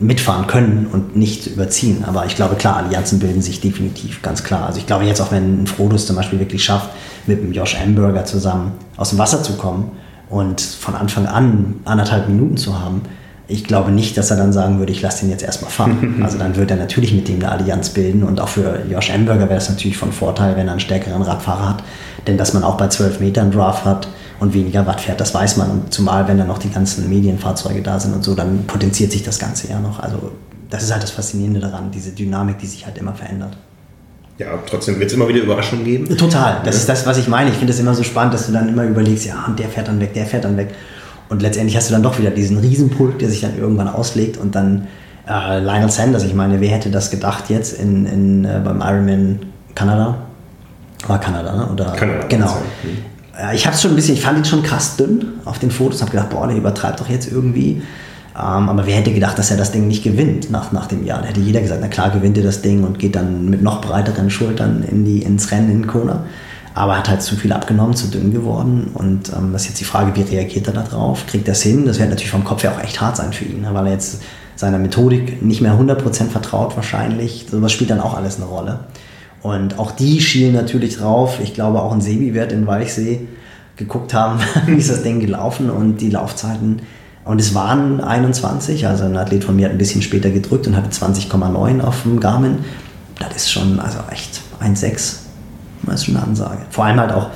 mitfahren können und nicht überziehen. Aber ich glaube, klar, Allianzen bilden sich definitiv, ganz klar. Also ich glaube jetzt auch, wenn ein Frodus zum Beispiel wirklich schafft, mit dem Josh Amberger zusammen aus dem Wasser zu kommen und von Anfang an anderthalb Minuten zu haben, ich glaube nicht, dass er dann sagen würde, ich lasse den jetzt erstmal fahren. Also dann würde er natürlich mit dem eine Allianz bilden und auch für Josh Amberger wäre es natürlich von Vorteil, wenn er einen stärkeren Radfahrer hat. Denn dass man auch bei 12 Metern Draft hat und weniger Watt fährt, das weiß man. Und zumal, wenn dann noch die ganzen Medienfahrzeuge da sind und so, dann potenziert sich das Ganze ja noch. Also das ist halt das Faszinierende daran, diese Dynamik, die sich halt immer verändert. Ja, trotzdem wird es immer wieder Überraschungen geben. Total. Das ja. ist das, was ich meine. Ich finde es immer so spannend, dass du dann immer überlegst, ja, und der fährt dann weg, der fährt dann weg. Und letztendlich hast du dann doch wieder diesen Riesenpult, der sich dann irgendwann auslegt und dann äh, Lionel Sanders, ich meine, wer hätte das gedacht jetzt in, in, äh, beim Ironman Kanada? War Kanada, ne? Oder, Kanada. Genau. Ja, ich habe schon ein bisschen, ich fand ihn schon krass dünn auf den Fotos, habe gedacht, boah, der übertreibt doch jetzt irgendwie. Ähm, aber wer hätte gedacht, dass er das Ding nicht gewinnt nach, nach dem Jahr? Da hätte jeder gesagt, na klar, gewinnt er das Ding und geht dann mit noch breiteren Schultern in die, ins Rennen in Kona. Aber er hat halt zu viel abgenommen, zu dünn geworden. Und ähm, das ist jetzt die Frage, wie reagiert er darauf? Kriegt er es hin? Das wird natürlich vom Kopf her auch echt hart sein für ihn, ne? weil er jetzt seiner Methodik nicht mehr 100% vertraut wahrscheinlich. Sowas spielt dann auch alles eine Rolle. Und auch die schielen natürlich drauf. Ich glaube, auch ein Sebi wird in Weichsee geguckt haben, wie ist das Ding gelaufen und die Laufzeiten. Und es waren 21, also ein Athlet von mir hat ein bisschen später gedrückt und hatte 20,9 auf dem Garmin. Das ist schon, also echt 1,6. Das ist schon eine Ansage. Vor allem halt auch,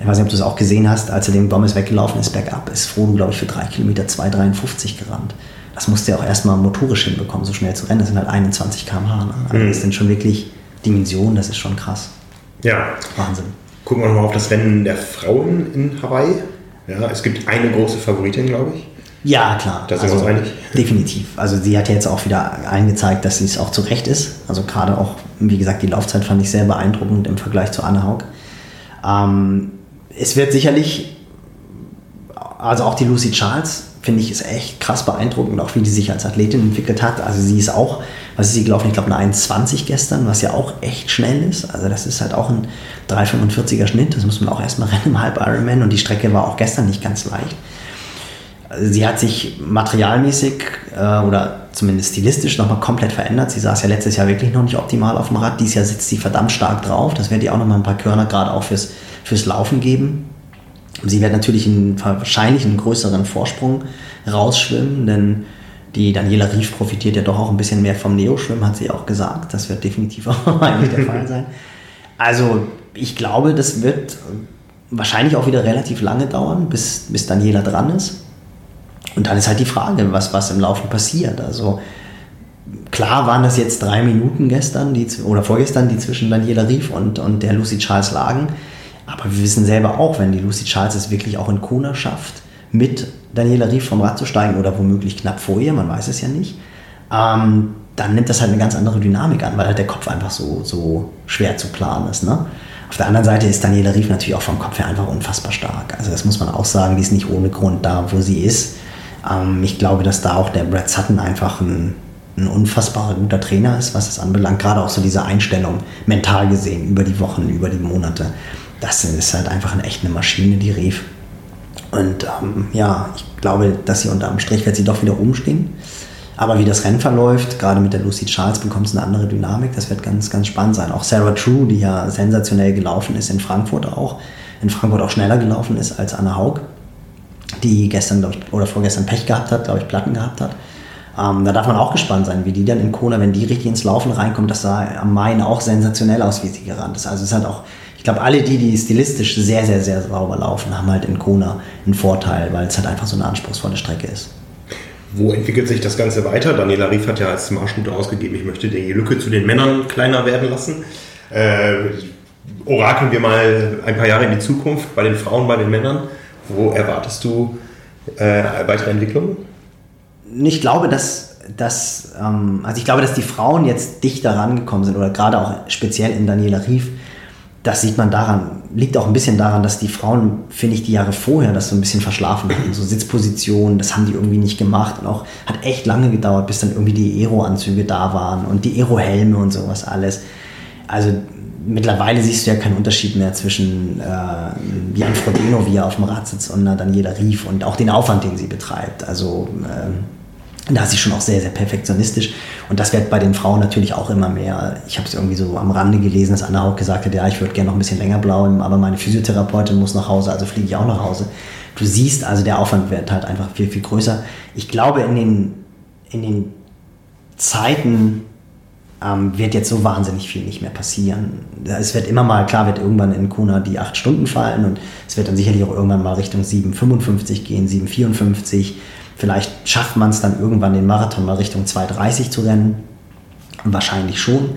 ich weiß nicht, ob du es auch gesehen hast, als er den Gomez weggelaufen ist, bergab, ist Frodo, glaube ich, für drei Kilometer 2,53 gerannt. Das musste er auch erstmal motorisch hinbekommen, so schnell zu rennen. Das sind halt 21 km/h. Ne? Also das sind schon wirklich Dimensionen, das ist schon krass. Ja. Wahnsinn. Gucken wir nochmal auf das Rennen der Frauen in Hawaii. Ja, es gibt eine große Favoritin, glaube ich. Ja, klar. Da sind wir uns also, einig. Definitiv. Also sie hat ja jetzt auch wieder eingezeigt, dass sie es auch zu Recht ist. Also gerade auch, wie gesagt, die Laufzeit fand ich sehr beeindruckend im Vergleich zu Anne Haug. Ähm, es wird sicherlich, also auch die Lucy Charles, finde ich, ist echt krass beeindruckend, auch wie die sich als Athletin entwickelt hat. Also sie ist auch, was ist sie gelaufen? Ich glaube eine 1,20 gestern, was ja auch echt schnell ist. Also das ist halt auch ein 3,45er Schnitt. Das muss man auch erstmal rennen im Halb Ironman und die Strecke war auch gestern nicht ganz leicht sie hat sich materialmäßig äh, oder zumindest stilistisch nochmal komplett verändert. Sie saß ja letztes Jahr wirklich noch nicht optimal auf dem Rad. Dieses Jahr sitzt sie verdammt stark drauf. Das wird ihr auch nochmal ein paar Körner gerade auch fürs, fürs Laufen geben. Sie wird natürlich einen, wahrscheinlich einen größeren Vorsprung rausschwimmen, denn die Daniela Rief profitiert ja doch auch ein bisschen mehr vom Neoschwimmen, hat sie auch gesagt. Das wird definitiv auch eigentlich der Fall sein. Also ich glaube, das wird wahrscheinlich auch wieder relativ lange dauern, bis, bis Daniela dran ist. Und dann ist halt die Frage, was, was im Laufen passiert. Also klar waren das jetzt drei Minuten gestern die, oder vorgestern, die zwischen Daniela Rief und, und der Lucy Charles lagen. Aber wir wissen selber auch, wenn die Lucy Charles es wirklich auch in Kona schafft, mit Daniela Rief vom Rad zu steigen oder womöglich knapp vor ihr, man weiß es ja nicht, ähm, dann nimmt das halt eine ganz andere Dynamik an, weil halt der Kopf einfach so, so schwer zu planen ist. Ne? Auf der anderen Seite ist Daniela Rief natürlich auch vom Kopf her einfach unfassbar stark. Also das muss man auch sagen, die ist nicht ohne Grund da, wo sie ist. Ähm, ich glaube, dass da auch der Brad Sutton einfach ein, ein unfassbar guter Trainer ist, was es anbelangt. Gerade auch so diese Einstellung, mental gesehen, über die Wochen, über die Monate. Das ist halt einfach eine echte Maschine, die Rief. Und ähm, ja, ich glaube, dass sie unter dem Strich wird sie doch wieder rumstehen. Aber wie das Rennen verläuft, gerade mit der Lucy Charles, bekommt es eine andere Dynamik. Das wird ganz, ganz spannend sein. Auch Sarah True, die ja sensationell gelaufen ist in Frankfurt auch, in Frankfurt auch schneller gelaufen ist als Anna Haug die gestern, ich, oder vorgestern Pech gehabt hat, glaube ich, Platten gehabt hat. Ähm, da darf man auch gespannt sein, wie die dann in Kona, wenn die richtig ins Laufen reinkommt, das sah am Main auch sensationell aus, wie sie gerannt ist. Also es hat auch, ich glaube, alle die, die stilistisch sehr, sehr, sehr sauber laufen, haben halt in Kona einen Vorteil, weil es halt einfach so eine anspruchsvolle Strecke ist. Wo entwickelt sich das Ganze weiter? Daniela Rief hat ja als Marschroute ausgegeben, ich möchte die Lücke zu den Männern kleiner werden lassen. Äh, orakeln wir mal ein paar Jahre in die Zukunft bei den Frauen, bei den Männern. Wo erwartest du äh, weitere Entwicklungen? Ich glaube, dass, dass ähm, also ich glaube, dass die Frauen jetzt dichter rangekommen sind oder gerade auch speziell in Daniela Rief. Das sieht man daran, liegt auch ein bisschen daran, dass die Frauen, finde ich, die Jahre vorher das so ein bisschen verschlafen hatten. So Sitzpositionen, das haben die irgendwie nicht gemacht. Und auch hat echt lange gedauert, bis dann irgendwie die Aero-Anzüge da waren und die Aero-Helme und sowas alles. Also mittlerweile siehst du ja keinen Unterschied mehr zwischen äh, Jan Frodeno, wie er auf dem Rad sitzt, und dann jeder Rief und auch den Aufwand, den sie betreibt. Also äh, da ist sie schon auch sehr, sehr perfektionistisch. Und das wird bei den Frauen natürlich auch immer mehr. Ich habe es irgendwie so am Rande gelesen, dass Anna auch gesagt hat, ja, ich würde gerne noch ein bisschen länger bleiben, aber meine Physiotherapeutin muss nach Hause, also fliege ich auch nach Hause. Du siehst also, der Aufwand wird halt einfach viel, viel größer. Ich glaube, in den, in den Zeiten, ähm, wird jetzt so wahnsinnig viel nicht mehr passieren. Es wird immer mal, klar wird irgendwann in Kona die 8 Stunden fallen und es wird dann sicherlich auch irgendwann mal Richtung 7,55 gehen, 7,54. Vielleicht schafft man es dann irgendwann den Marathon mal Richtung 2,30 zu rennen. Wahrscheinlich schon.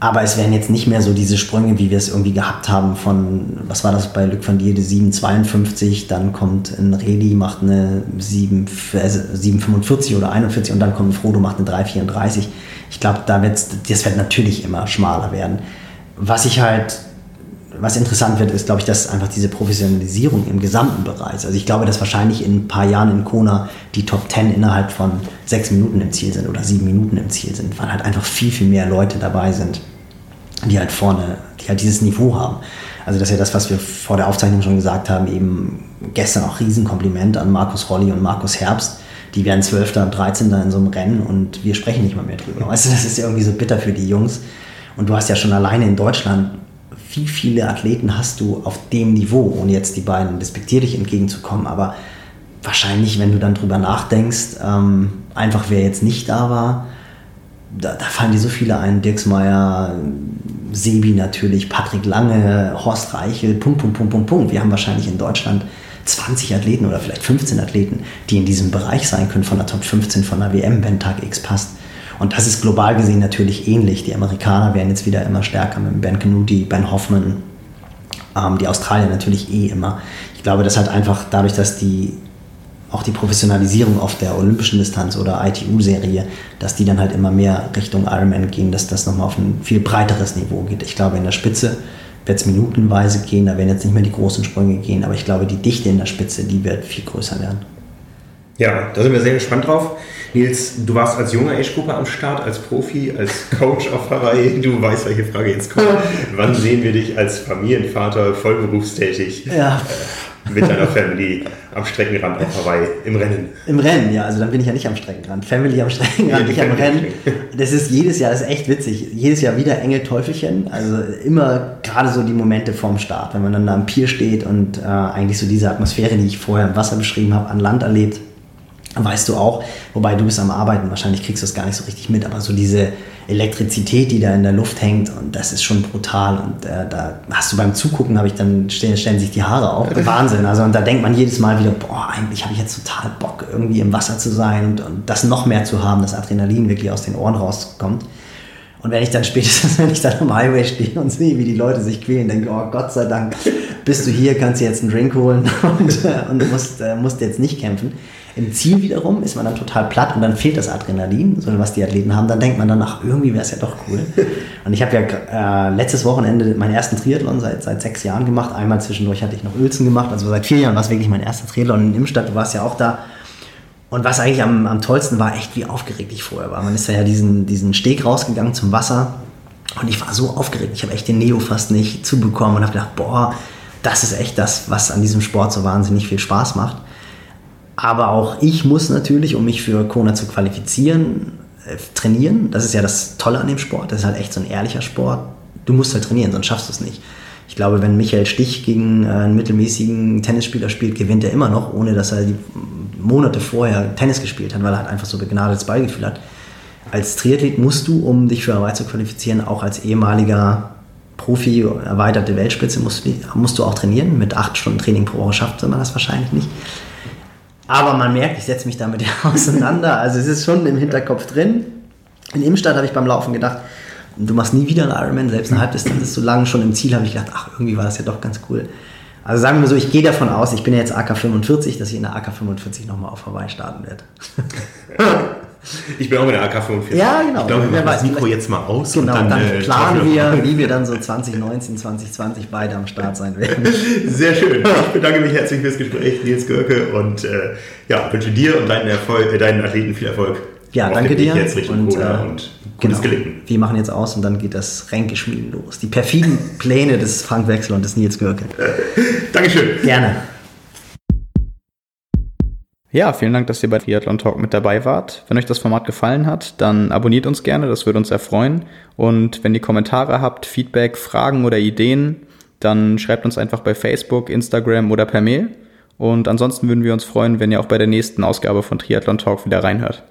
Aber es werden jetzt nicht mehr so diese Sprünge, wie wir es irgendwie gehabt haben von, was war das bei Luc van Dierde, 7,52, dann kommt ein Redi, macht eine 7,45 oder 41 und dann kommt ein Frodo, macht eine 3,34 ich glaube, da wird's, das wird natürlich immer schmaler werden. Was ich halt, was interessant wird, ist, glaube ich, dass einfach diese Professionalisierung im gesamten Bereich, also ich glaube, dass wahrscheinlich in ein paar Jahren in Kona die Top 10 innerhalb von sechs Minuten im Ziel sind oder sieben Minuten im Ziel sind, weil halt einfach viel, viel mehr Leute dabei sind, die halt vorne, die halt dieses Niveau haben. Also das ist ja das, was wir vor der Aufzeichnung schon gesagt haben, eben gestern auch Riesenkompliment an Markus Rolli und Markus Herbst, die werden 12. und 13. in so einem Rennen und wir sprechen nicht mal mehr drüber. Weißt du, das ist ja irgendwie so bitter für die Jungs. Und du hast ja schon alleine in Deutschland wie viele Athleten hast du auf dem Niveau, ohne jetzt die beiden despektierlich entgegenzukommen, aber wahrscheinlich, wenn du dann drüber nachdenkst, ähm, einfach wer jetzt nicht da war, da, da fallen dir so viele ein, Dirksmeier, Sebi natürlich, Patrick Lange, Horst Reichel, Punkt, Punkt, Punkt, Punkt, Punkt. Wir haben wahrscheinlich in Deutschland 20 Athleten oder vielleicht 15 Athleten, die in diesem Bereich sein können von der Top 15 von der WM, wenn Tag X passt. Und das ist global gesehen natürlich ähnlich. Die Amerikaner werden jetzt wieder immer stärker mit Ben Canuti, Ben Hoffman, ähm, die Australier natürlich eh immer. Ich glaube, das hat einfach dadurch, dass die auch die Professionalisierung auf der olympischen Distanz oder ITU-Serie, dass die dann halt immer mehr Richtung Ironman gehen, dass das nochmal auf ein viel breiteres Niveau geht. Ich glaube, in der Spitze wird es minutenweise gehen, da werden jetzt nicht mehr die großen Sprünge gehen, aber ich glaube, die Dichte in der Spitze, die wird viel größer werden. Ja, da sind wir sehr gespannt drauf. Nils, du warst als junger Age-Gruppe am Start, als Profi, als Coach auf Hawaii. Du weißt, welche Frage jetzt kommt. Wann sehen wir dich als Familienvater vollberufstätig? Ja mit deiner Family am Streckenrand auf Hawaii im Rennen. Im Rennen, ja, also dann bin ich ja nicht am Streckenrand. Family am Streckenrand, ja, nicht am Rennen. Das ist jedes Jahr, das ist echt witzig. Jedes Jahr wieder Engel Teufelchen. Also immer gerade so die Momente vorm Start, wenn man dann da am Pier steht und äh, eigentlich so diese Atmosphäre, die ich vorher im Wasser beschrieben habe, an Land erlebt weißt du auch, wobei du bist am Arbeiten, wahrscheinlich kriegst du es gar nicht so richtig mit, aber so diese Elektrizität, die da in der Luft hängt, und das ist schon brutal. Und äh, da hast du beim Zugucken, habe ich dann stellen, stellen sich die Haare auf. Wahnsinn. Also und da denkt man jedes Mal wieder, boah, eigentlich habe ich jetzt total Bock, irgendwie im Wasser zu sein und, und das noch mehr zu haben, dass Adrenalin wirklich aus den Ohren rauskommt. Und wenn ich dann spätestens, wenn ich dann am Highway stehe und sehe, wie die Leute sich quälen, denke ich, oh Gott sei Dank, bist du hier, kannst du jetzt einen Drink holen und, äh, und musst, äh, musst jetzt nicht kämpfen. Im Ziel wiederum ist man dann total platt und dann fehlt das Adrenalin, so was die Athleten haben. Dann denkt man dann, ach, irgendwie wäre es ja doch cool. Und ich habe ja äh, letztes Wochenende meinen ersten Triathlon seit, seit sechs Jahren gemacht. Einmal zwischendurch hatte ich noch Uelzen gemacht. Also seit vier Jahren war es wirklich mein erster Triathlon in Imstadt. Du warst ja auch da. Und was eigentlich am, am tollsten war, echt wie aufgeregt ich vorher war. Man ist ja diesen, diesen Steg rausgegangen zum Wasser und ich war so aufgeregt. Ich habe echt den Neo fast nicht zubekommen und habe gedacht, boah, das ist echt das, was an diesem Sport so wahnsinnig viel Spaß macht. Aber auch ich muss natürlich, um mich für Kona zu qualifizieren, äh, trainieren. Das ist ja das Tolle an dem Sport. Das ist halt echt so ein ehrlicher Sport. Du musst halt trainieren, sonst schaffst du es nicht. Ich glaube, wenn Michael Stich gegen äh, einen mittelmäßigen Tennisspieler spielt, gewinnt er immer noch, ohne dass er die Monate vorher Tennis gespielt hat, weil er halt einfach so begnadetes Ballgefühl hat. Als Triathlet musst du, um dich für Hawaii zu qualifizieren, auch als ehemaliger Profi, erweiterte Weltspitze, musst du, musst du auch trainieren. Mit acht Stunden Training pro Woche schafft man das wahrscheinlich nicht. Aber man merkt, ich setze mich damit auseinander. Also es ist schon im Hinterkopf drin. In Imstadt habe ich beim Laufen gedacht, du machst nie wieder einen Ironman, selbst eine Halbdistanz ist so lang. Schon im Ziel habe ich gedacht, ach, irgendwie war das ja doch ganz cool. Also sagen wir so, ich gehe davon aus, ich bin ja jetzt AK45, dass ich in der AK45 nochmal auf Hawaii starten werde. Ich bin auch mit der AK-45. Ja, genau. Ich glaube, wir machen das Mikro jetzt mal aus. Genau, dann, dann äh, planen wir, wie wir dann so 2019, 2020 beide am Start sein werden. Sehr schön. Ich bedanke mich herzlich fürs Gespräch, Nils Görke, und äh, ja, wünsche dir und deinen, Erfolg, äh, deinen Athleten viel Erfolg. Ja, danke dir. Jetzt Richtung und, Cola äh, und gutes genau. Gelingen. Wir machen jetzt aus und dann geht das Ränkeschmieden los. Die perfiden Pläne des Frank Wechsel und des Nils Görke. Dankeschön. Gerne. Ja, vielen Dank, dass ihr bei Triathlon Talk mit dabei wart. Wenn euch das Format gefallen hat, dann abonniert uns gerne, das würde uns erfreuen. Und wenn ihr Kommentare habt, Feedback, Fragen oder Ideen, dann schreibt uns einfach bei Facebook, Instagram oder per Mail. Und ansonsten würden wir uns freuen, wenn ihr auch bei der nächsten Ausgabe von Triathlon Talk wieder reinhört.